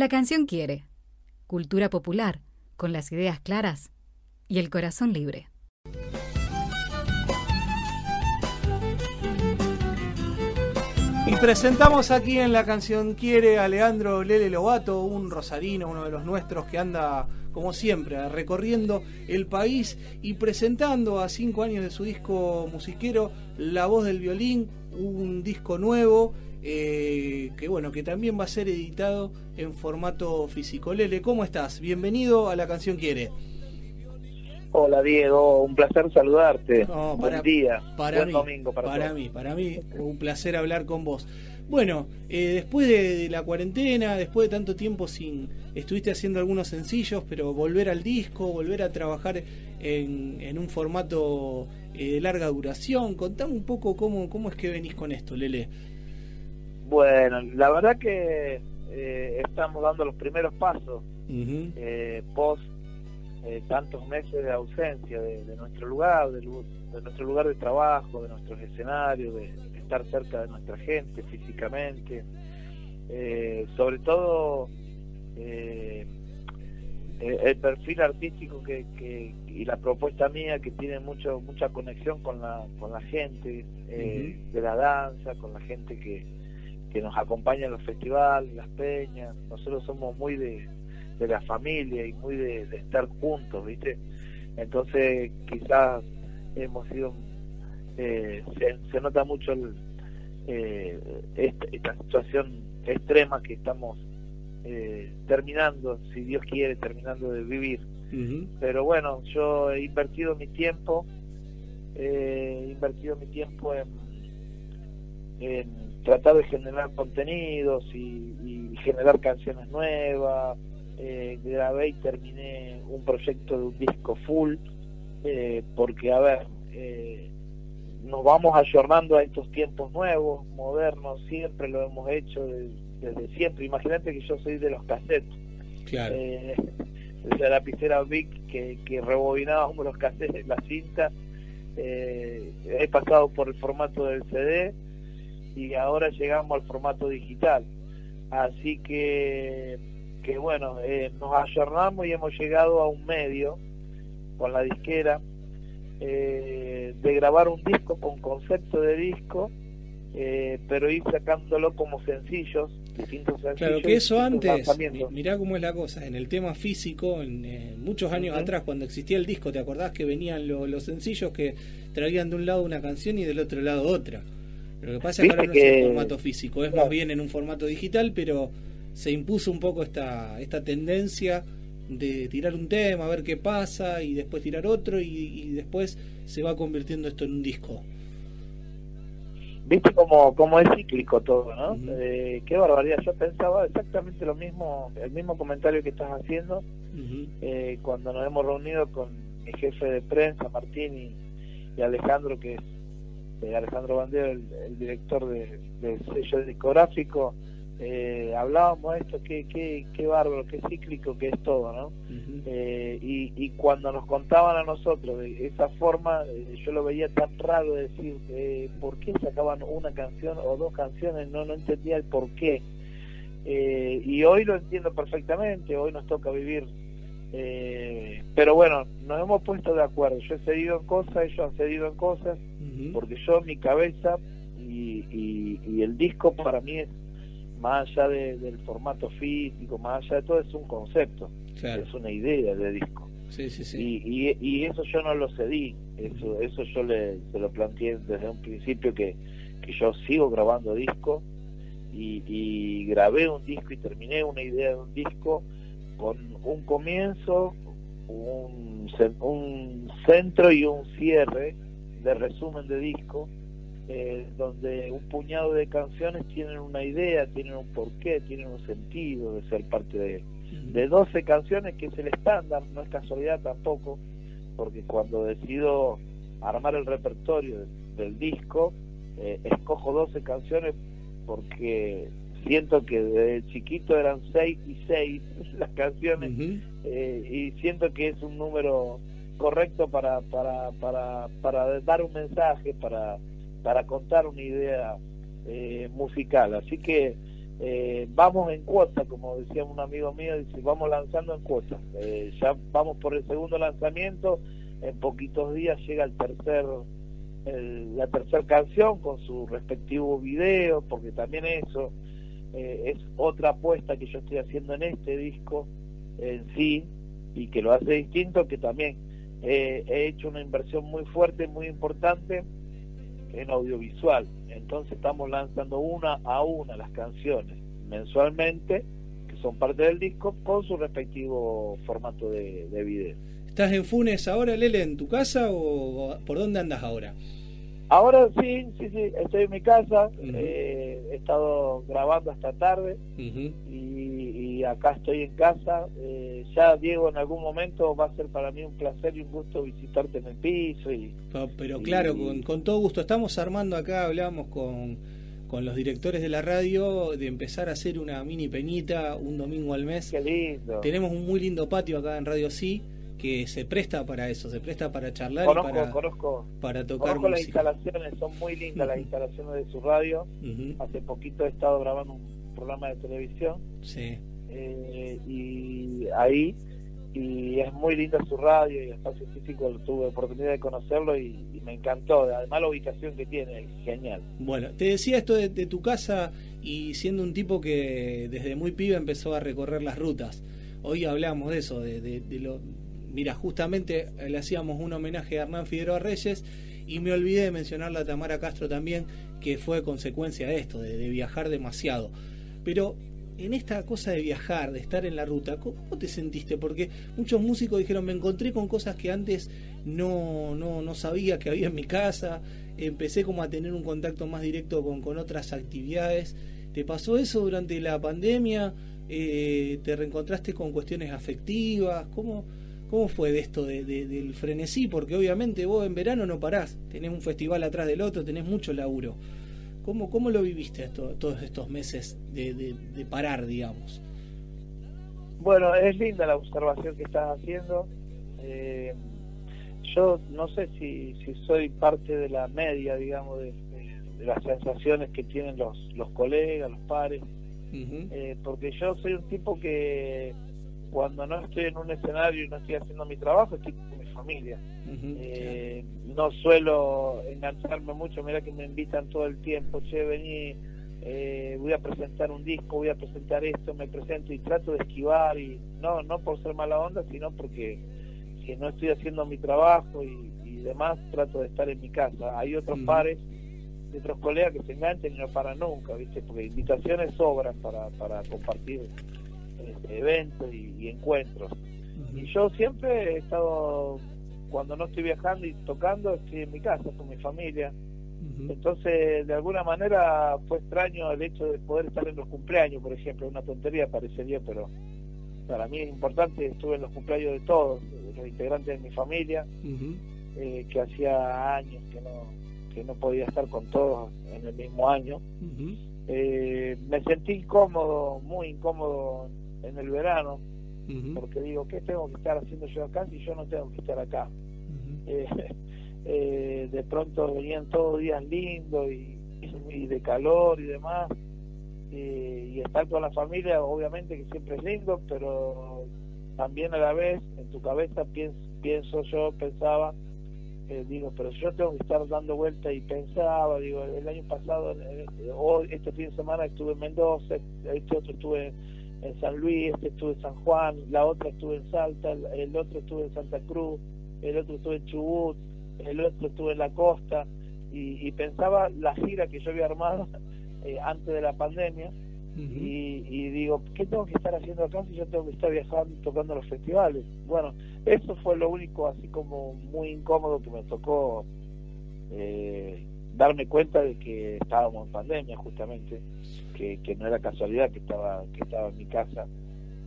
E: La canción quiere. Cultura popular, con las ideas claras y el corazón libre.
C: Y presentamos aquí en la canción Quiere a Leandro Lele Lobato, un rosarino, uno de los nuestros que anda, como siempre, recorriendo el país y presentando a cinco años de su disco musiquero La Voz del Violín, un disco nuevo eh, que bueno, que también va a ser editado en formato físico. Lele, ¿cómo estás? Bienvenido a la canción Quiere.
J: Hola Diego, un placer saludarte.
C: No,
J: Buen día,
C: Para
J: buen
C: mí,
J: domingo para,
C: para mí, para mí, un placer hablar con vos. Bueno, eh, después de, de la cuarentena, después de tanto tiempo sin, estuviste haciendo algunos sencillos, pero volver al disco, volver a trabajar en, en un formato eh, de larga duración. Contame un poco cómo, cómo es que venís con esto, Lele.
J: Bueno, la verdad que eh, estamos dando los primeros pasos eh, post eh, tantos meses de ausencia de, de nuestro lugar, de, nuestro lugar de trabajo, de nuestros escenarios, de, de estar cerca de nuestra gente físicamente. Sobre todo el perfil artístico que, que- y la propuesta mía que tiene mucho mucha conexión con la con la gente de la danza con la gente que, que nos acompaña en los festivales las peñas. Nosotros somos muy de, de la familia y muy de, de estar juntos viste entonces quizás hemos sido eh, se, se nota mucho el, eh, esta, esta situación extrema que estamos eh, terminando, si Dios quiere, terminando de vivir. Pero bueno, yo he invertido mi tiempo, eh, he invertido mi tiempo en, en tratar de generar contenidos y, y generar canciones nuevas. Eh, grabé y terminé un proyecto de un disco full, eh, porque, a ver, eh, nos vamos ayornando a estos tiempos nuevos, modernos, siempre lo hemos hecho de- desde siempre. Imagínate que yo soy de los cassettes.
C: Claro.
J: Eh, [LAUGHS] esa lapicera Vic que, que rebobinábamos los cassettes, la cinta. Eh, he pasado por el formato del CD y ahora llegamos al formato digital. Así que, que bueno, eh, nos ayornamos y hemos llegado a un medio con la disquera eh, de grabar un disco con concepto de disco, eh, pero ir sacándolo como sencillos, distintos sencillos.
C: Claro, que eso antes, mirá cómo es la cosa, en el tema físico, en, eh, muchos años atrás, cuando existía el disco, ¿te acordás que venían lo- los sencillos que traían de un lado una canción y del otro lado otra? Lo que pasa es que ahora no es en formato físico, es
J: Claro.
C: más bien en un formato digital, pero se impuso un poco esta, esta tendencia de tirar un tema, a ver qué pasa, y después tirar otro, y, y después se va convirtiendo esto en un disco.
J: Viste como, como es cíclico todo, ¿no? Eh, qué barbaridad. Yo pensaba exactamente lo mismo, el mismo comentario que estás haciendo eh, cuando nos hemos reunido con mi jefe de prensa, Martín, y, y Alejandro, que es eh, Alejandro Bandero, el, el director de- del sello discográfico. Eh, hablábamos de esto, qué, qué, qué bárbaro, qué cíclico que es todo, ¿no? Eh, y, y cuando nos contaban a nosotros de esa forma, eh, yo lo veía tan raro de decir, eh, ¿por qué sacaban una canción o dos canciones? No, no entendía el por qué. Eh, y hoy lo entiendo perfectamente, hoy nos toca vivir. eh, pero bueno, nos hemos puesto de acuerdo. Yo he cedido en cosas, ellos han cedido en cosas, porque yo, mi cabeza y, y- y el disco para mí es más allá de- del formato físico, más allá de todo, es un concepto,
C: Claro.
J: es una idea de disco.
C: Sí, sí, sí.
J: Y, y, y eso yo no lo cedí, eso eso yo le, se lo planteé desde un principio que, que yo sigo grabando disco y, y grabé un disco y terminé una idea de un disco con un comienzo, un, un centro y un cierre de resumen de disco eh, donde un puñado de canciones tienen una idea, tienen un porqué, tienen un sentido de ser parte de, de 12 canciones, que es el estándar, no es casualidad tampoco, porque cuando decido armar el repertorio de- del disco, eh, escojo 12 canciones porque siento que desde chiquito eran 6 y 6 [LAUGHS] las canciones eh, y siento que es un número correcto para, para, para, para dar un mensaje, para, para contar una idea eh, musical. Así que eh, vamos en cuota, como decía un amigo mío, dice, vamos lanzando en cuota. Eh, ya vamos por el segundo lanzamiento, en poquitos días llega el tercer el- la tercera canción con su respectivo video, porque también eso eh, es otra apuesta que yo estoy haciendo en este disco en sí y que lo hace distinto, que también eh, he hecho una inversión muy fuerte, muy importante en audiovisual. Entonces estamos lanzando una a una las canciones mensualmente, que son parte del disco, con su respectivo formato de, de video.
C: ¿Estás en Funes ahora, Lele, en tu casa o por dónde andas ahora?
J: Ahora sí, sí, sí, estoy en mi casa, eh, he estado grabando hasta tarde y, y acá estoy en casa. Eh, ya, Diego, en algún momento va a ser para mí un placer y un gusto visitarte en el piso y,
C: Pero claro,
J: Y-
C: con, con todo gusto. Estamos armando acá, hablamos con, con los directores de la radio de empezar a hacer una mini peñita un domingo al mes.
J: Qué lindo.
C: Tenemos un muy lindo patio acá en Radio Sí que se presta para eso, se presta para charlar
J: Conozco,
C: y para,
J: conozco,
C: para tocar
J: conozco las
C: música.
J: instalaciones, son muy lindas las instalaciones de su radio. Hace poquito he estado grabando un programa de televisión
C: Sí.
J: Eh, y ahí y es muy linda su radio y espacio físico tuve oportunidad de conocerlo y, me encantó. Además la ubicación que tiene es genial.
C: Bueno, te decía esto de, tu casa y siendo un tipo que desde muy pibe empezó a recorrer las rutas. Hoy hablamos de eso, de, lo... Mira, justamente le hacíamos un homenaje a Hernán Figueroa Reyes y me olvidé de mencionarle a Tamara Castro también, que fue consecuencia de esto, de viajar demasiado. Pero en esta cosa de viajar, de estar en la ruta, ¿cómo, te sentiste? Porque muchos músicos dijeron, me encontré con cosas que antes no, no, no sabía que había en mi casa, empecé como a tener un contacto más directo con, con otras actividades. ¿Te pasó eso durante la pandemia? Eh, ¿Te reencontraste con cuestiones afectivas? ¿Cómo, cómo fue de esto de- de- del frenesí? Porque obviamente vos en verano no parás, tenés un festival atrás del otro, tenés mucho laburo. ¿Cómo, cómo lo viviste esto- todos estos meses de, de- de parar, digamos?
J: Bueno, es linda la observación que estás haciendo. Eh, yo no sé si, si soy parte de la media, digamos, de, de- de las sensaciones que tienen los, los colegas, los pares, eh, porque yo soy un tipo que cuando no estoy en un escenario y no estoy haciendo mi trabajo, estoy familia. Eh, no suelo engancharme mucho, mira que me invitan todo el tiempo, che, vení, eh, voy a presentar un disco, voy a presentar esto, me presento y trato de esquivar y no, no por ser mala onda, sino porque si no estoy haciendo mi trabajo y, y demás, trato de estar en mi casa. Hay otros pares de otros colegas que se enganchan y no paran nunca, ¿viste? Porque invitaciones sobran para, para compartir este, eventos y, y encuentros. Y yo siempre he estado, cuando no estoy viajando y tocando, estoy en mi casa con mi familia. Entonces, de alguna manera fue extraño el hecho de poder estar en los cumpleaños, por ejemplo, una tontería parecería, pero para mí es importante, estuve en los cumpleaños de todos, de los integrantes de mi familia, eh, que hacía años que no, que no podía estar con todos en el mismo año. Eh, me sentí incómodo, muy incómodo en el verano, porque digo, ¿qué tengo que estar haciendo yo acá si yo no tengo que estar acá? Eh, [LAUGHS] eh, de pronto venían todos días lindos y, y de calor y demás, eh, y estar con la familia obviamente que siempre es lindo, pero también a la vez en tu cabeza pienso, pienso yo, pensaba, eh, digo, pero yo tengo que estar dando vuelta y pensaba, digo, el año pasado, eh, hoy, este fin de semana estuve en Mendoza, este otro estuve en, San Luis, este estuve en San Juan, la otra estuve en Salta, el, otro estuve en Santa Cruz, el otro estuve en Chubut, el otro estuve en la costa, y, y pensaba la gira que yo había armado [LAUGHS] eh, antes de la pandemia, y, y digo, ¿qué tengo que estar haciendo acá si yo tengo que estar viajando y tocando los festivales? Bueno, eso fue lo único así como muy incómodo que me tocó eh, darme cuenta de que estábamos en pandemia justamente, que, que no era casualidad que estaba, que estaba en mi casa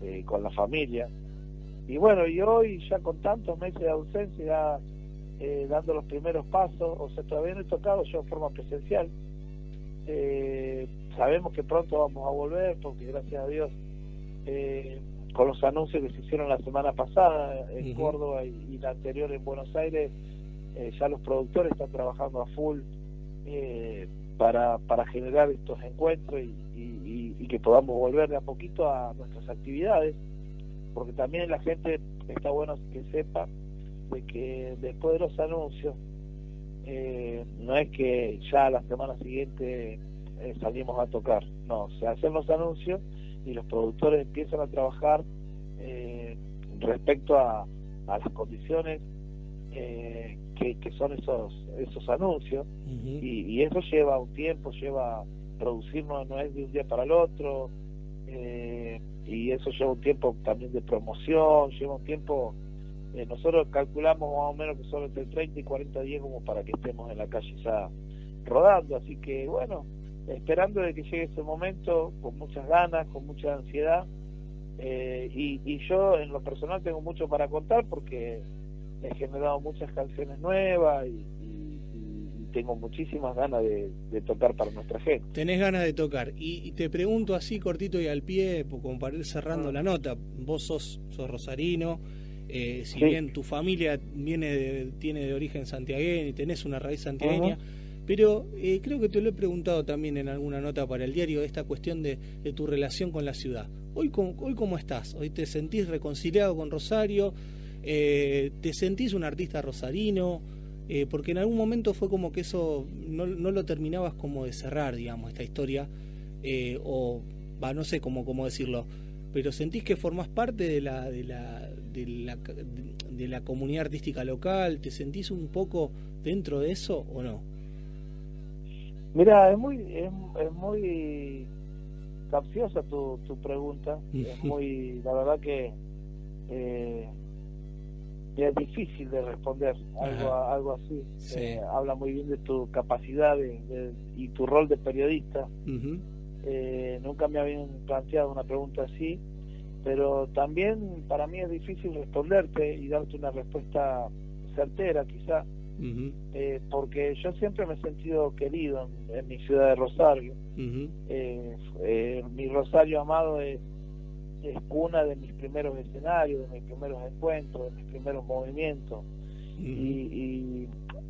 J: eh, con la familia. Y bueno, y hoy ya con tantos meses de ausencia, eh, dando los primeros pasos, o sea, todavía no he tocado yo en forma presencial, eh, sabemos que pronto vamos a volver porque gracias a Dios con los anuncios que se hicieron la semana pasada en. Córdoba y, y la anterior en Buenos Aires ya los productores están trabajando a full eh, para, para generar estos encuentros y, que podamos volver de a poquito a nuestras actividades porque también la gente está bueno que sepa de que después de los anuncios eh, no es que ya la semana siguiente eh, salimos a tocar, no, se hacen los anuncios y los productores empiezan a trabajar eh, respecto a las condiciones eh, que, que son esos esos anuncios. Y, y eso lleva un tiempo, lleva producir no, no es de un día para el otro eh, y eso lleva un tiempo también de promoción, lleva un tiempo eh, nosotros calculamos más o menos que son entre 30 y 40 días como para que estemos en la calle ya rodando, así que bueno, esperando de que llegue ese momento con muchas ganas, con mucha ansiedad eh, y, y yo en lo personal tengo mucho para contar porque he generado muchas canciones nuevas y, y- y tengo muchísimas ganas de, de tocar para nuestra gente.
C: Tenés ganas de tocar. Y, y te pregunto así cortito y al pie, po- como para ir cerrando la nota. Vos sos, sos rosarino, eh, si
J: Sí.
C: bien tu familia viene de- tiene de origen santiagueño y tenés una raíz santiagueña, pero eh, creo que te lo he preguntado también en alguna nota para el diario, esta cuestión de, de tu relación con la ciudad. Hoy, cómo- hoy cómo estás? ¿Hoy te sentís reconciliado con Rosario? Eh, ¿Te sentís un artista rosarino? Eh, porque en algún momento fue como que eso no, no lo terminabas como de cerrar, digamos, esta historia, eh, o va, no sé cómo, cómo decirlo, pero sentís que formás parte de la, de la, de la, de- de la comunidad artística local, ¿te sentís un poco dentro de eso o no?
J: Mira, es muy, es, es muy capciosa tu, tu pregunta. Es muy, la verdad que eh, es difícil de responder algo,
C: Ajá.
J: algo así.
C: Sí.
J: Eh, habla muy bien de tu capacidad de- de- y tu rol de periodista. Eh, nunca me habían planteado una pregunta así, pero también para mí es difícil responderte y darte una respuesta certera, quizá, eh, porque yo siempre me he sentido querido en, en mi ciudad de Rosario.
C: ujú,
J: Eh, eh, mi Rosario amado es, es cuna de mis primeros escenarios, de mis primeros encuentros, de mis primeros movimientos. y, y,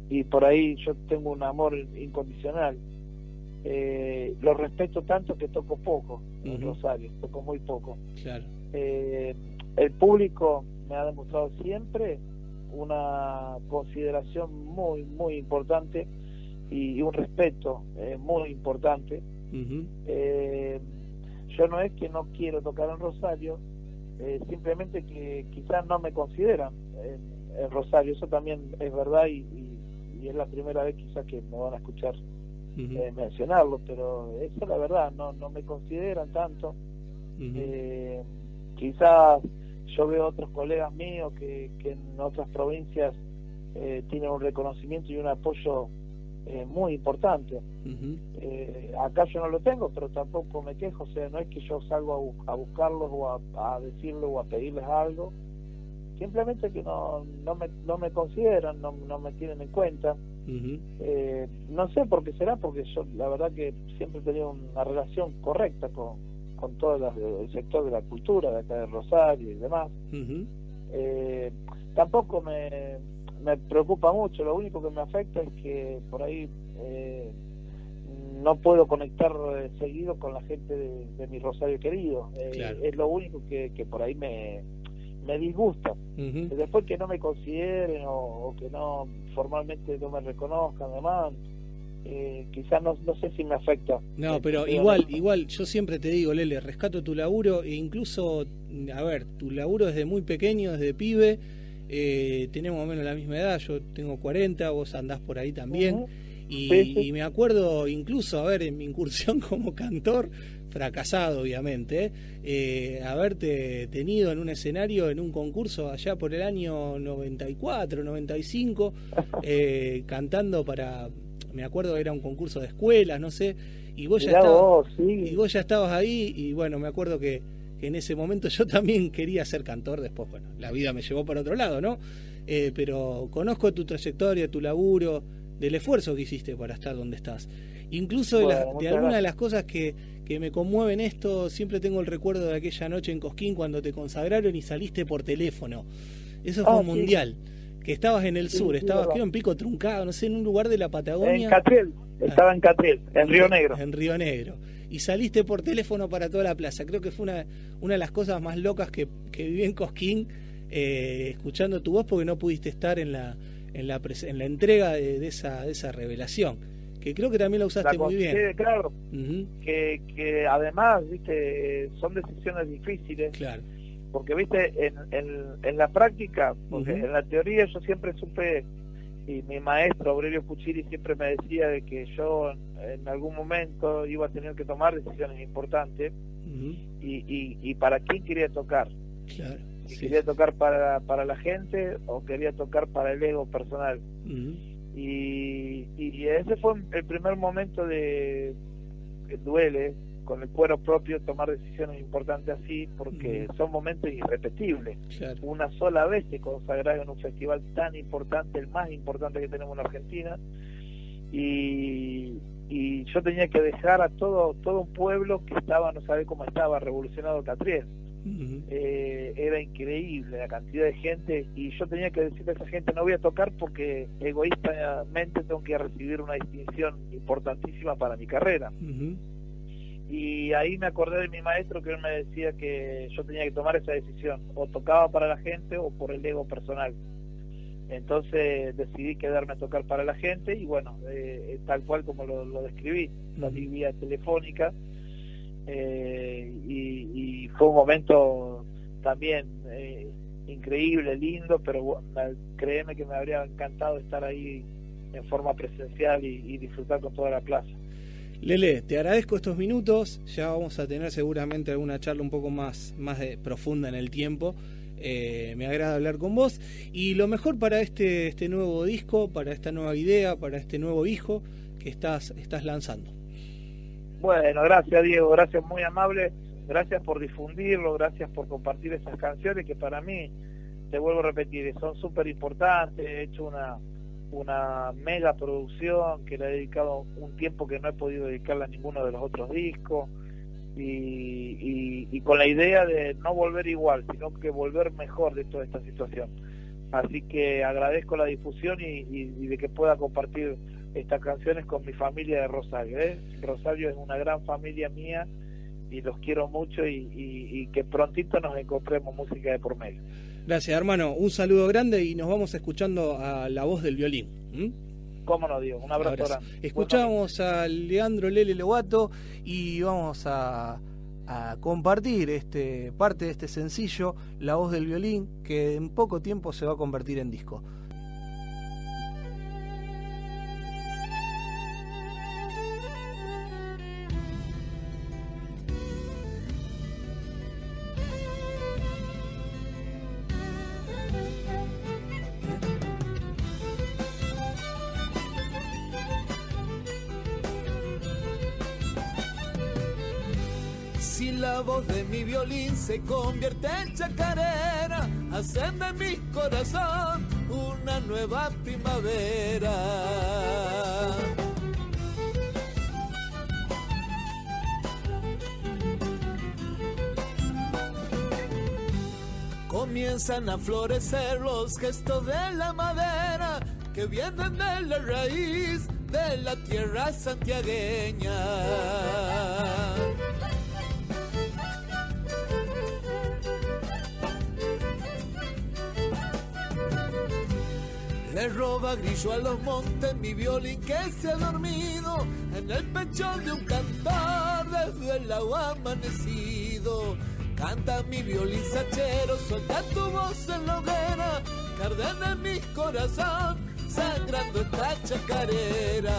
J: y por ahí yo tengo un amor incondicional. Eh, lo respeto tanto que toco poco en. Rosario, toco muy poco.
C: Claro.
J: Eh, el público me ha demostrado siempre una consideración muy, muy importante y, un respeto eh, muy importante. Eh, yo no es que no quiero tocar en Rosario, eh, simplemente que quizás no me consideran en, en Rosario, eso también es verdad y, y- y es la primera vez quizás que me van a escuchar eh, mencionarlo, pero eso es la verdad, no, no me consideran tanto. Eh, quizás yo veo otros colegas míos que, que en otras provincias eh, tienen un reconocimiento y un apoyo eh, muy importante. Eh, acá yo no lo tengo, pero tampoco me quejo, o sea, no es que yo salgo a, bu- a buscarlos o a, a decirles o a pedirles algo, simplemente que no, no, me, no me consideran, no, no me tienen en cuenta. Eh, no sé por qué será, porque yo la verdad que siempre he tenido una relación correcta con, con todo las- el sector de la cultura, de acá de Rosario y demás. Eh, tampoco me, me preocupa mucho, lo único que me afecta es que por ahí eh, no puedo conectar eh, seguido con la gente de, de mi Rosario querido. Eh,
C: Claro.
J: Es lo único que, que por ahí me, me disgusta. Después que no me consideren o, o que no formalmente no me reconozcan, además, eh, quizás no, no sé si me afecta.
C: No,
J: Eh,
C: pero igual, igual, yo siempre te digo, Lele, rescato tu laburo e incluso, a ver, tu laburo desde muy pequeño, desde pibe, eh, tenemos más o menos la misma edad, yo tengo 40, vos andás por ahí también, y,
J: Sí, sí.
C: y me acuerdo incluso, a ver, en mi incursión [LAUGHS] como cantor, fracasado obviamente, eh, haberte tenido en un escenario, en un concurso allá por el año 94, 95, [LAUGHS] eh, cantando para, me acuerdo era un concurso de escuelas, no sé, y vos ya estabas,
J: vos, sí.
C: y vos ya estabas ahí y bueno, me acuerdo que, que en ese momento yo también quería ser cantor, después, bueno, la vida me llevó para otro lado, ¿no? Eh, pero conozco tu trayectoria, tu laburo, del esfuerzo que hiciste para estar donde estás. Incluso de, la- de algunas de las cosas que, que me conmueven esto, siempre tengo el recuerdo de aquella noche en Cosquín cuando te consagraron y saliste por teléfono. Eso fue
J: Ah,
C: un
J: sí.
C: mundial. Que estabas en el
J: Sí,
C: sur,
J: sí,
C: estabas creo en Pico Truncado, no sé, en un lugar de la Patagonia.
J: En Catriel, estaba en Catriel, en Río Negro.
C: En Río Negro. Y saliste por teléfono para toda la plaza. Creo que fue una, una de las cosas más locas que, que viví en Cosquín, eh, escuchando tu voz porque no pudiste estar en la, en la, en la entrega de, de esa, de esa revelación. Que creo que también la usaste
J: La
C: muy bien.
J: claro, que, que además, viste, son decisiones difíciles.
C: Claro.
J: Porque, viste, en, en, en la práctica, porque en la teoría yo siempre supe, y mi maestro Aurelio Puchiri siempre me decía de que yo en algún momento iba a tener que tomar decisiones importantes y, y, y para quién quería tocar.
C: Claro.
J: Si
C: sí,
J: quería tocar para, para la gente o quería tocar para el ego personal. y, y ese fue el primer momento de que duele con el cuero propio tomar decisiones importantes así porque son momentos irrepetibles.
C: Claro.
J: una sola vez te consagras en un festival tan importante el más importante que tenemos en Argentina. Y, y yo tenía que dejar a todo todo un pueblo que estaba no sabe cómo estaba revolucionado Catriel. Eh, era increíble la cantidad de gente y yo tenía que decirle a esa gente no voy a tocar porque egoístamente tengo que recibir una distinción importantísima para mi carrera y ahí me acordé de mi maestro que él me decía que yo tenía que tomar esa decisión o tocaba para la gente o por el ego personal entonces decidí quedarme a tocar para la gente y bueno eh, tal cual como lo, lo describí salí vía telefónica eh, y, y fue un momento también eh, increíble, lindo, pero créeme que me habría encantado estar ahí en forma presencial y, y disfrutar con toda la plaza.
C: Lele, te agradezco estos minutos. Ya vamos a tener seguramente alguna charla un poco más, más de- profunda en el tiempo. Eh, me agrada hablar con vos. Y lo mejor para este, este nuevo disco, para esta nueva idea, para este nuevo hijo que estás, estás lanzando.
J: Bueno, gracias Diego, gracias muy amable, gracias por difundirlo, gracias por compartir esas canciones que para mí, te vuelvo a repetir, son súper importantes, he hecho una, una mega producción que le he dedicado un tiempo que no he podido dedicarle a ninguno de los otros discos y, con la idea de no volver igual, sino que volver mejor de toda esta situación. Así que agradezco la difusión y, de que pueda compartir estas canciones con mi familia de Rosario. ¿eh? Rosario es una gran familia mía y los quiero mucho y que prontito nos encontremos música de por medio.
C: Gracias, hermano. Un saludo grande y nos vamos escuchando a la voz del violín.
J: ¿Cómo no, Diego? Un abrazo,
C: Abrazo.
J: grande.
C: Escuchamos a Leandro Lele Lobato y vamos a, a compartir este parte de este sencillo, La voz del violín, que en poco tiempo se va a convertir en disco.
K: Voz de mi violín se convierte en chacarera, hacen de mi corazón una nueva primavera. Comienzan a florecer los gestos de la madera que vienen de la raíz de la tierra santiagueña. Le roba grillo a los montes mi violín que se ha dormido en el pecho de un cantor desde el agua amanecido. Canta mi violín sachero, suelta tu voz en la hoguera, arde en mi corazón, sangrando esta chacarera.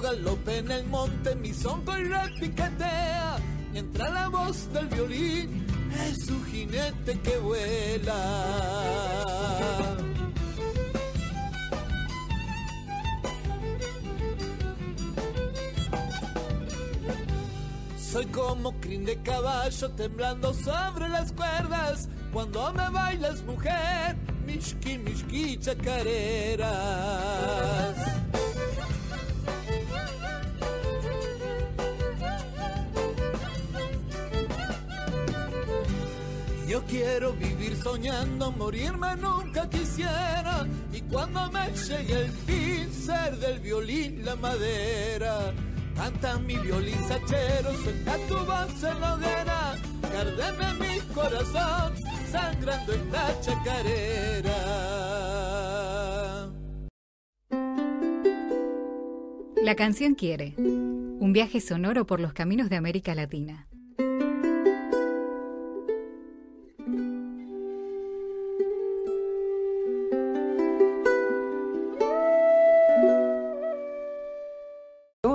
K: Galope en el monte, mi sonco y repiquetea. Mientras la voz del violín es su jinete que vuela. Soy como crin de caballo temblando sobre las cuerdas. Cuando me bailas, mujer, mishki, mishki, chacareras. Yo quiero vivir soñando, morirme nunca quisiera. Y cuando me llegue el fin, ser del violín la madera. Canta mi violín sachero, suelta tu voz en la hoguera. Cárdeme mi corazón, sangrando esta chacarera.
E: La canción quiere. Un viaje sonoro por los caminos de América Latina.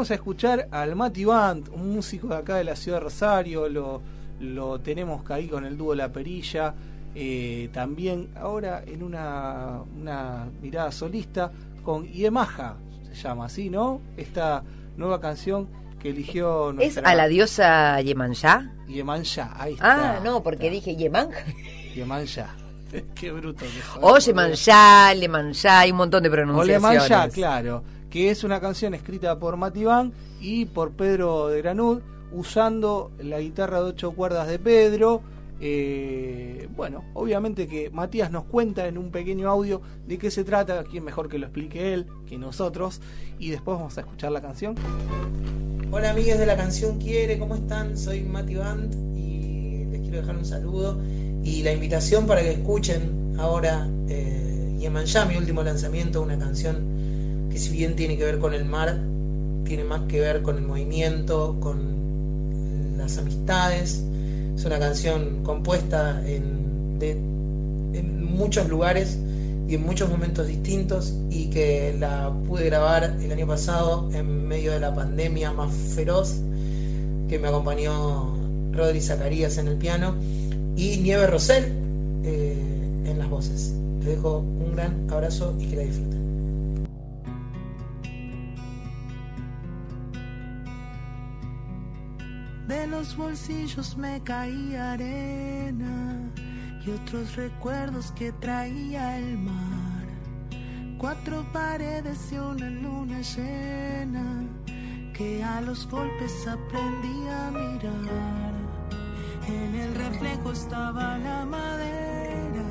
C: Vamos a escuchar al Mati Band, un músico de acá de la ciudad de Rosario, lo, lo tenemos ahí con el dúo La Perilla, eh, también ahora en una, una mirada solista con Yemaja, se llama así, ¿no? Esta nueva canción que eligió
D: ¿Es a la diosa Yemanjá?
C: Yemanjá, ahí está.
D: Ah, no, porque dije Yemanja.
C: Yemanjá. [LAUGHS] Qué bruto que.
D: O Yemanjá, Lemanjá, hay un montón de
C: O
D: pronunciaciones.
C: Lemanjá, claro, que es una canción escrita por Matibán y por Pedro de Granud, usando la guitarra de ocho cuerdas de Pedro. Eh, bueno, obviamente que Matías nos cuenta en un pequeño audio de qué se trata, quién mejor que lo explique él que nosotros, y después vamos a escuchar la canción.
L: Hola amigos de la canción Quiere, ¿cómo están? Soy Mati Band y les quiero dejar un saludo y la invitación para que escuchen ahora eh, Yemanjá, mi último lanzamiento, una canción que si bien tiene que ver con el mar, tiene más que ver con el movimiento, con las amistades. Es una canción compuesta en, muchos lugares y en muchos momentos distintos y que la pude grabar el año pasado en medio de la pandemia más feroz que me acompañó Rodri Zacarías en el piano y Nieve Rosell eh, en las voces. Les dejo un gran abrazo y que la disfruten.
M: Los bolsillos me caía arena y otros recuerdos que traía el mar. Cuatro paredes y una luna llena que a los golpes aprendí a mirar. En el reflejo estaba la madera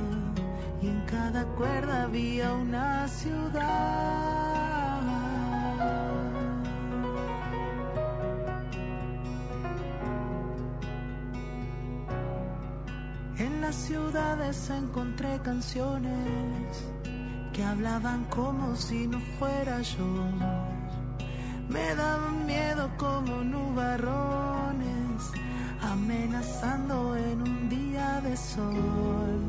M: y en cada cuerda había una ciudad. En las ciudades encontré canciones que hablaban como si no fuera yo. Me daban miedo como nubarrones, amenazando en un día de sol.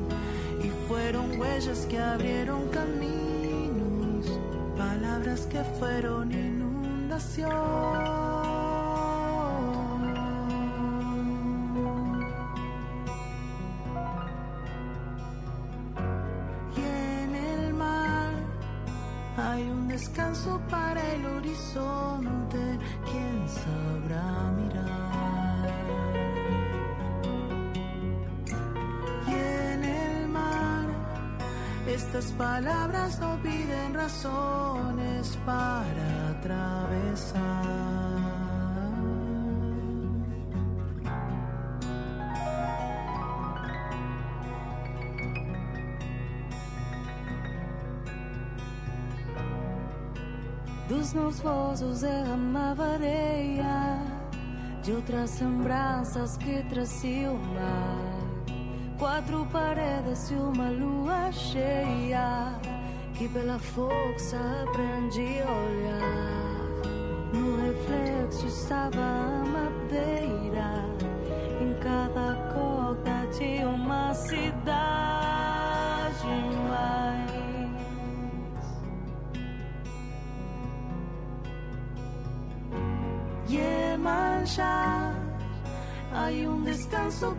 M: Y fueron huellas que abrieron caminos, palabras que fueron inundación. Estas palabras no piden razones para atravesar.
N: Dos meus vozes derramava areia De outras lembranças que trazia o mar Quatro paredes e uma lua cheia Que pela força aprendi a olhar. No reflexo estava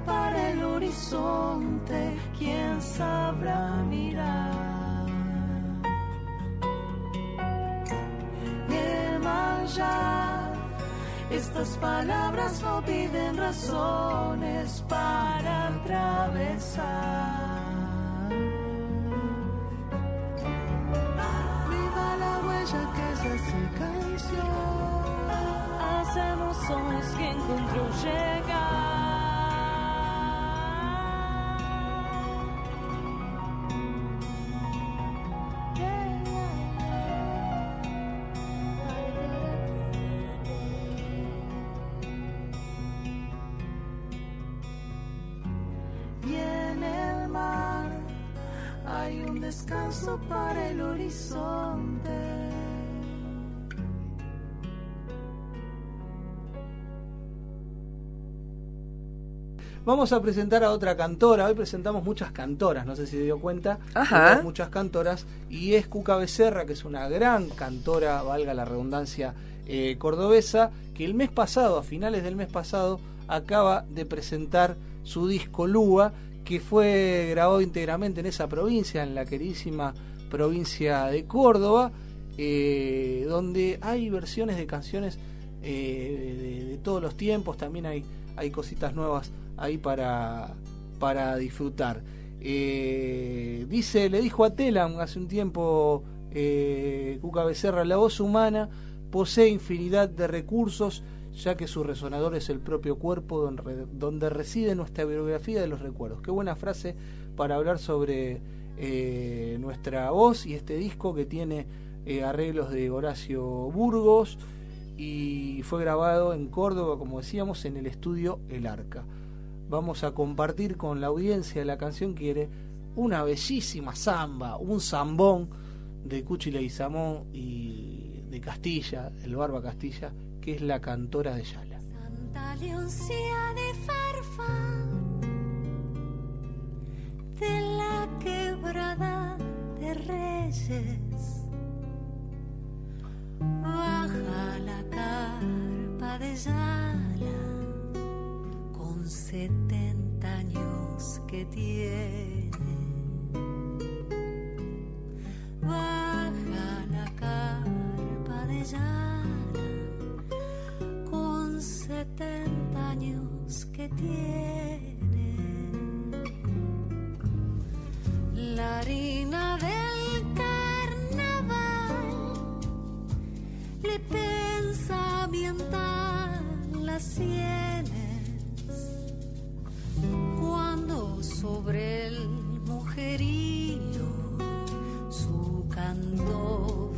M: para el horizonte, quién sabrá mirar. Yemanjá. Estas palabras no piden razones para atravesar. Viva la huella que se hace canción.
N: As emoções que encontrou chegar.
M: Para el horizonte.
C: Vamos a presentar a otra cantora. Hoy presentamos muchas cantoras, no sé si se dio cuenta.
D: Ajá.
C: Muchas cantoras. Y es Cuca Becerra, que es una gran cantora, valga la redundancia, eh, cordobesa, que el mes pasado, a finales del mes pasado, acaba de presentar su disco Lúa, que fue grabado íntegramente en esa provincia, en la queridísima provincia de Córdoba, eh, donde hay versiones de canciones eh, de, todos los tiempos, también hay, hay cositas nuevas ahí para, para disfrutar. Eh, dice, le dijo a Telam hace un tiempo Cuca Becerra, la voz humana posee infinidad de recursos, ya que su resonador es el propio cuerpo donde reside nuestra biografía de los recuerdos. Qué buena frase para hablar sobre eh, nuestra voz y este disco que tiene eh, arreglos de Horacio Burgos y fue grabado en Córdoba, como decíamos, en el estudio El Arca. Vamos a compartir con la audiencia la canción quiere una bellísima samba, un zambón de Cuchi Leguizamón y de Castilla, el Barba Castilla, que es la cantora de Yala.
N: Santa Leoncía de Farfa de la quebrada de Reyes. Baja la carpa de Yala con setenta años que tiene. Baja la carpa de Yala con setenta años la harina del carnaval. Le pensa ambientar las sienes. Cuando sobre el mujerío su cantor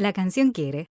E: La canción quiere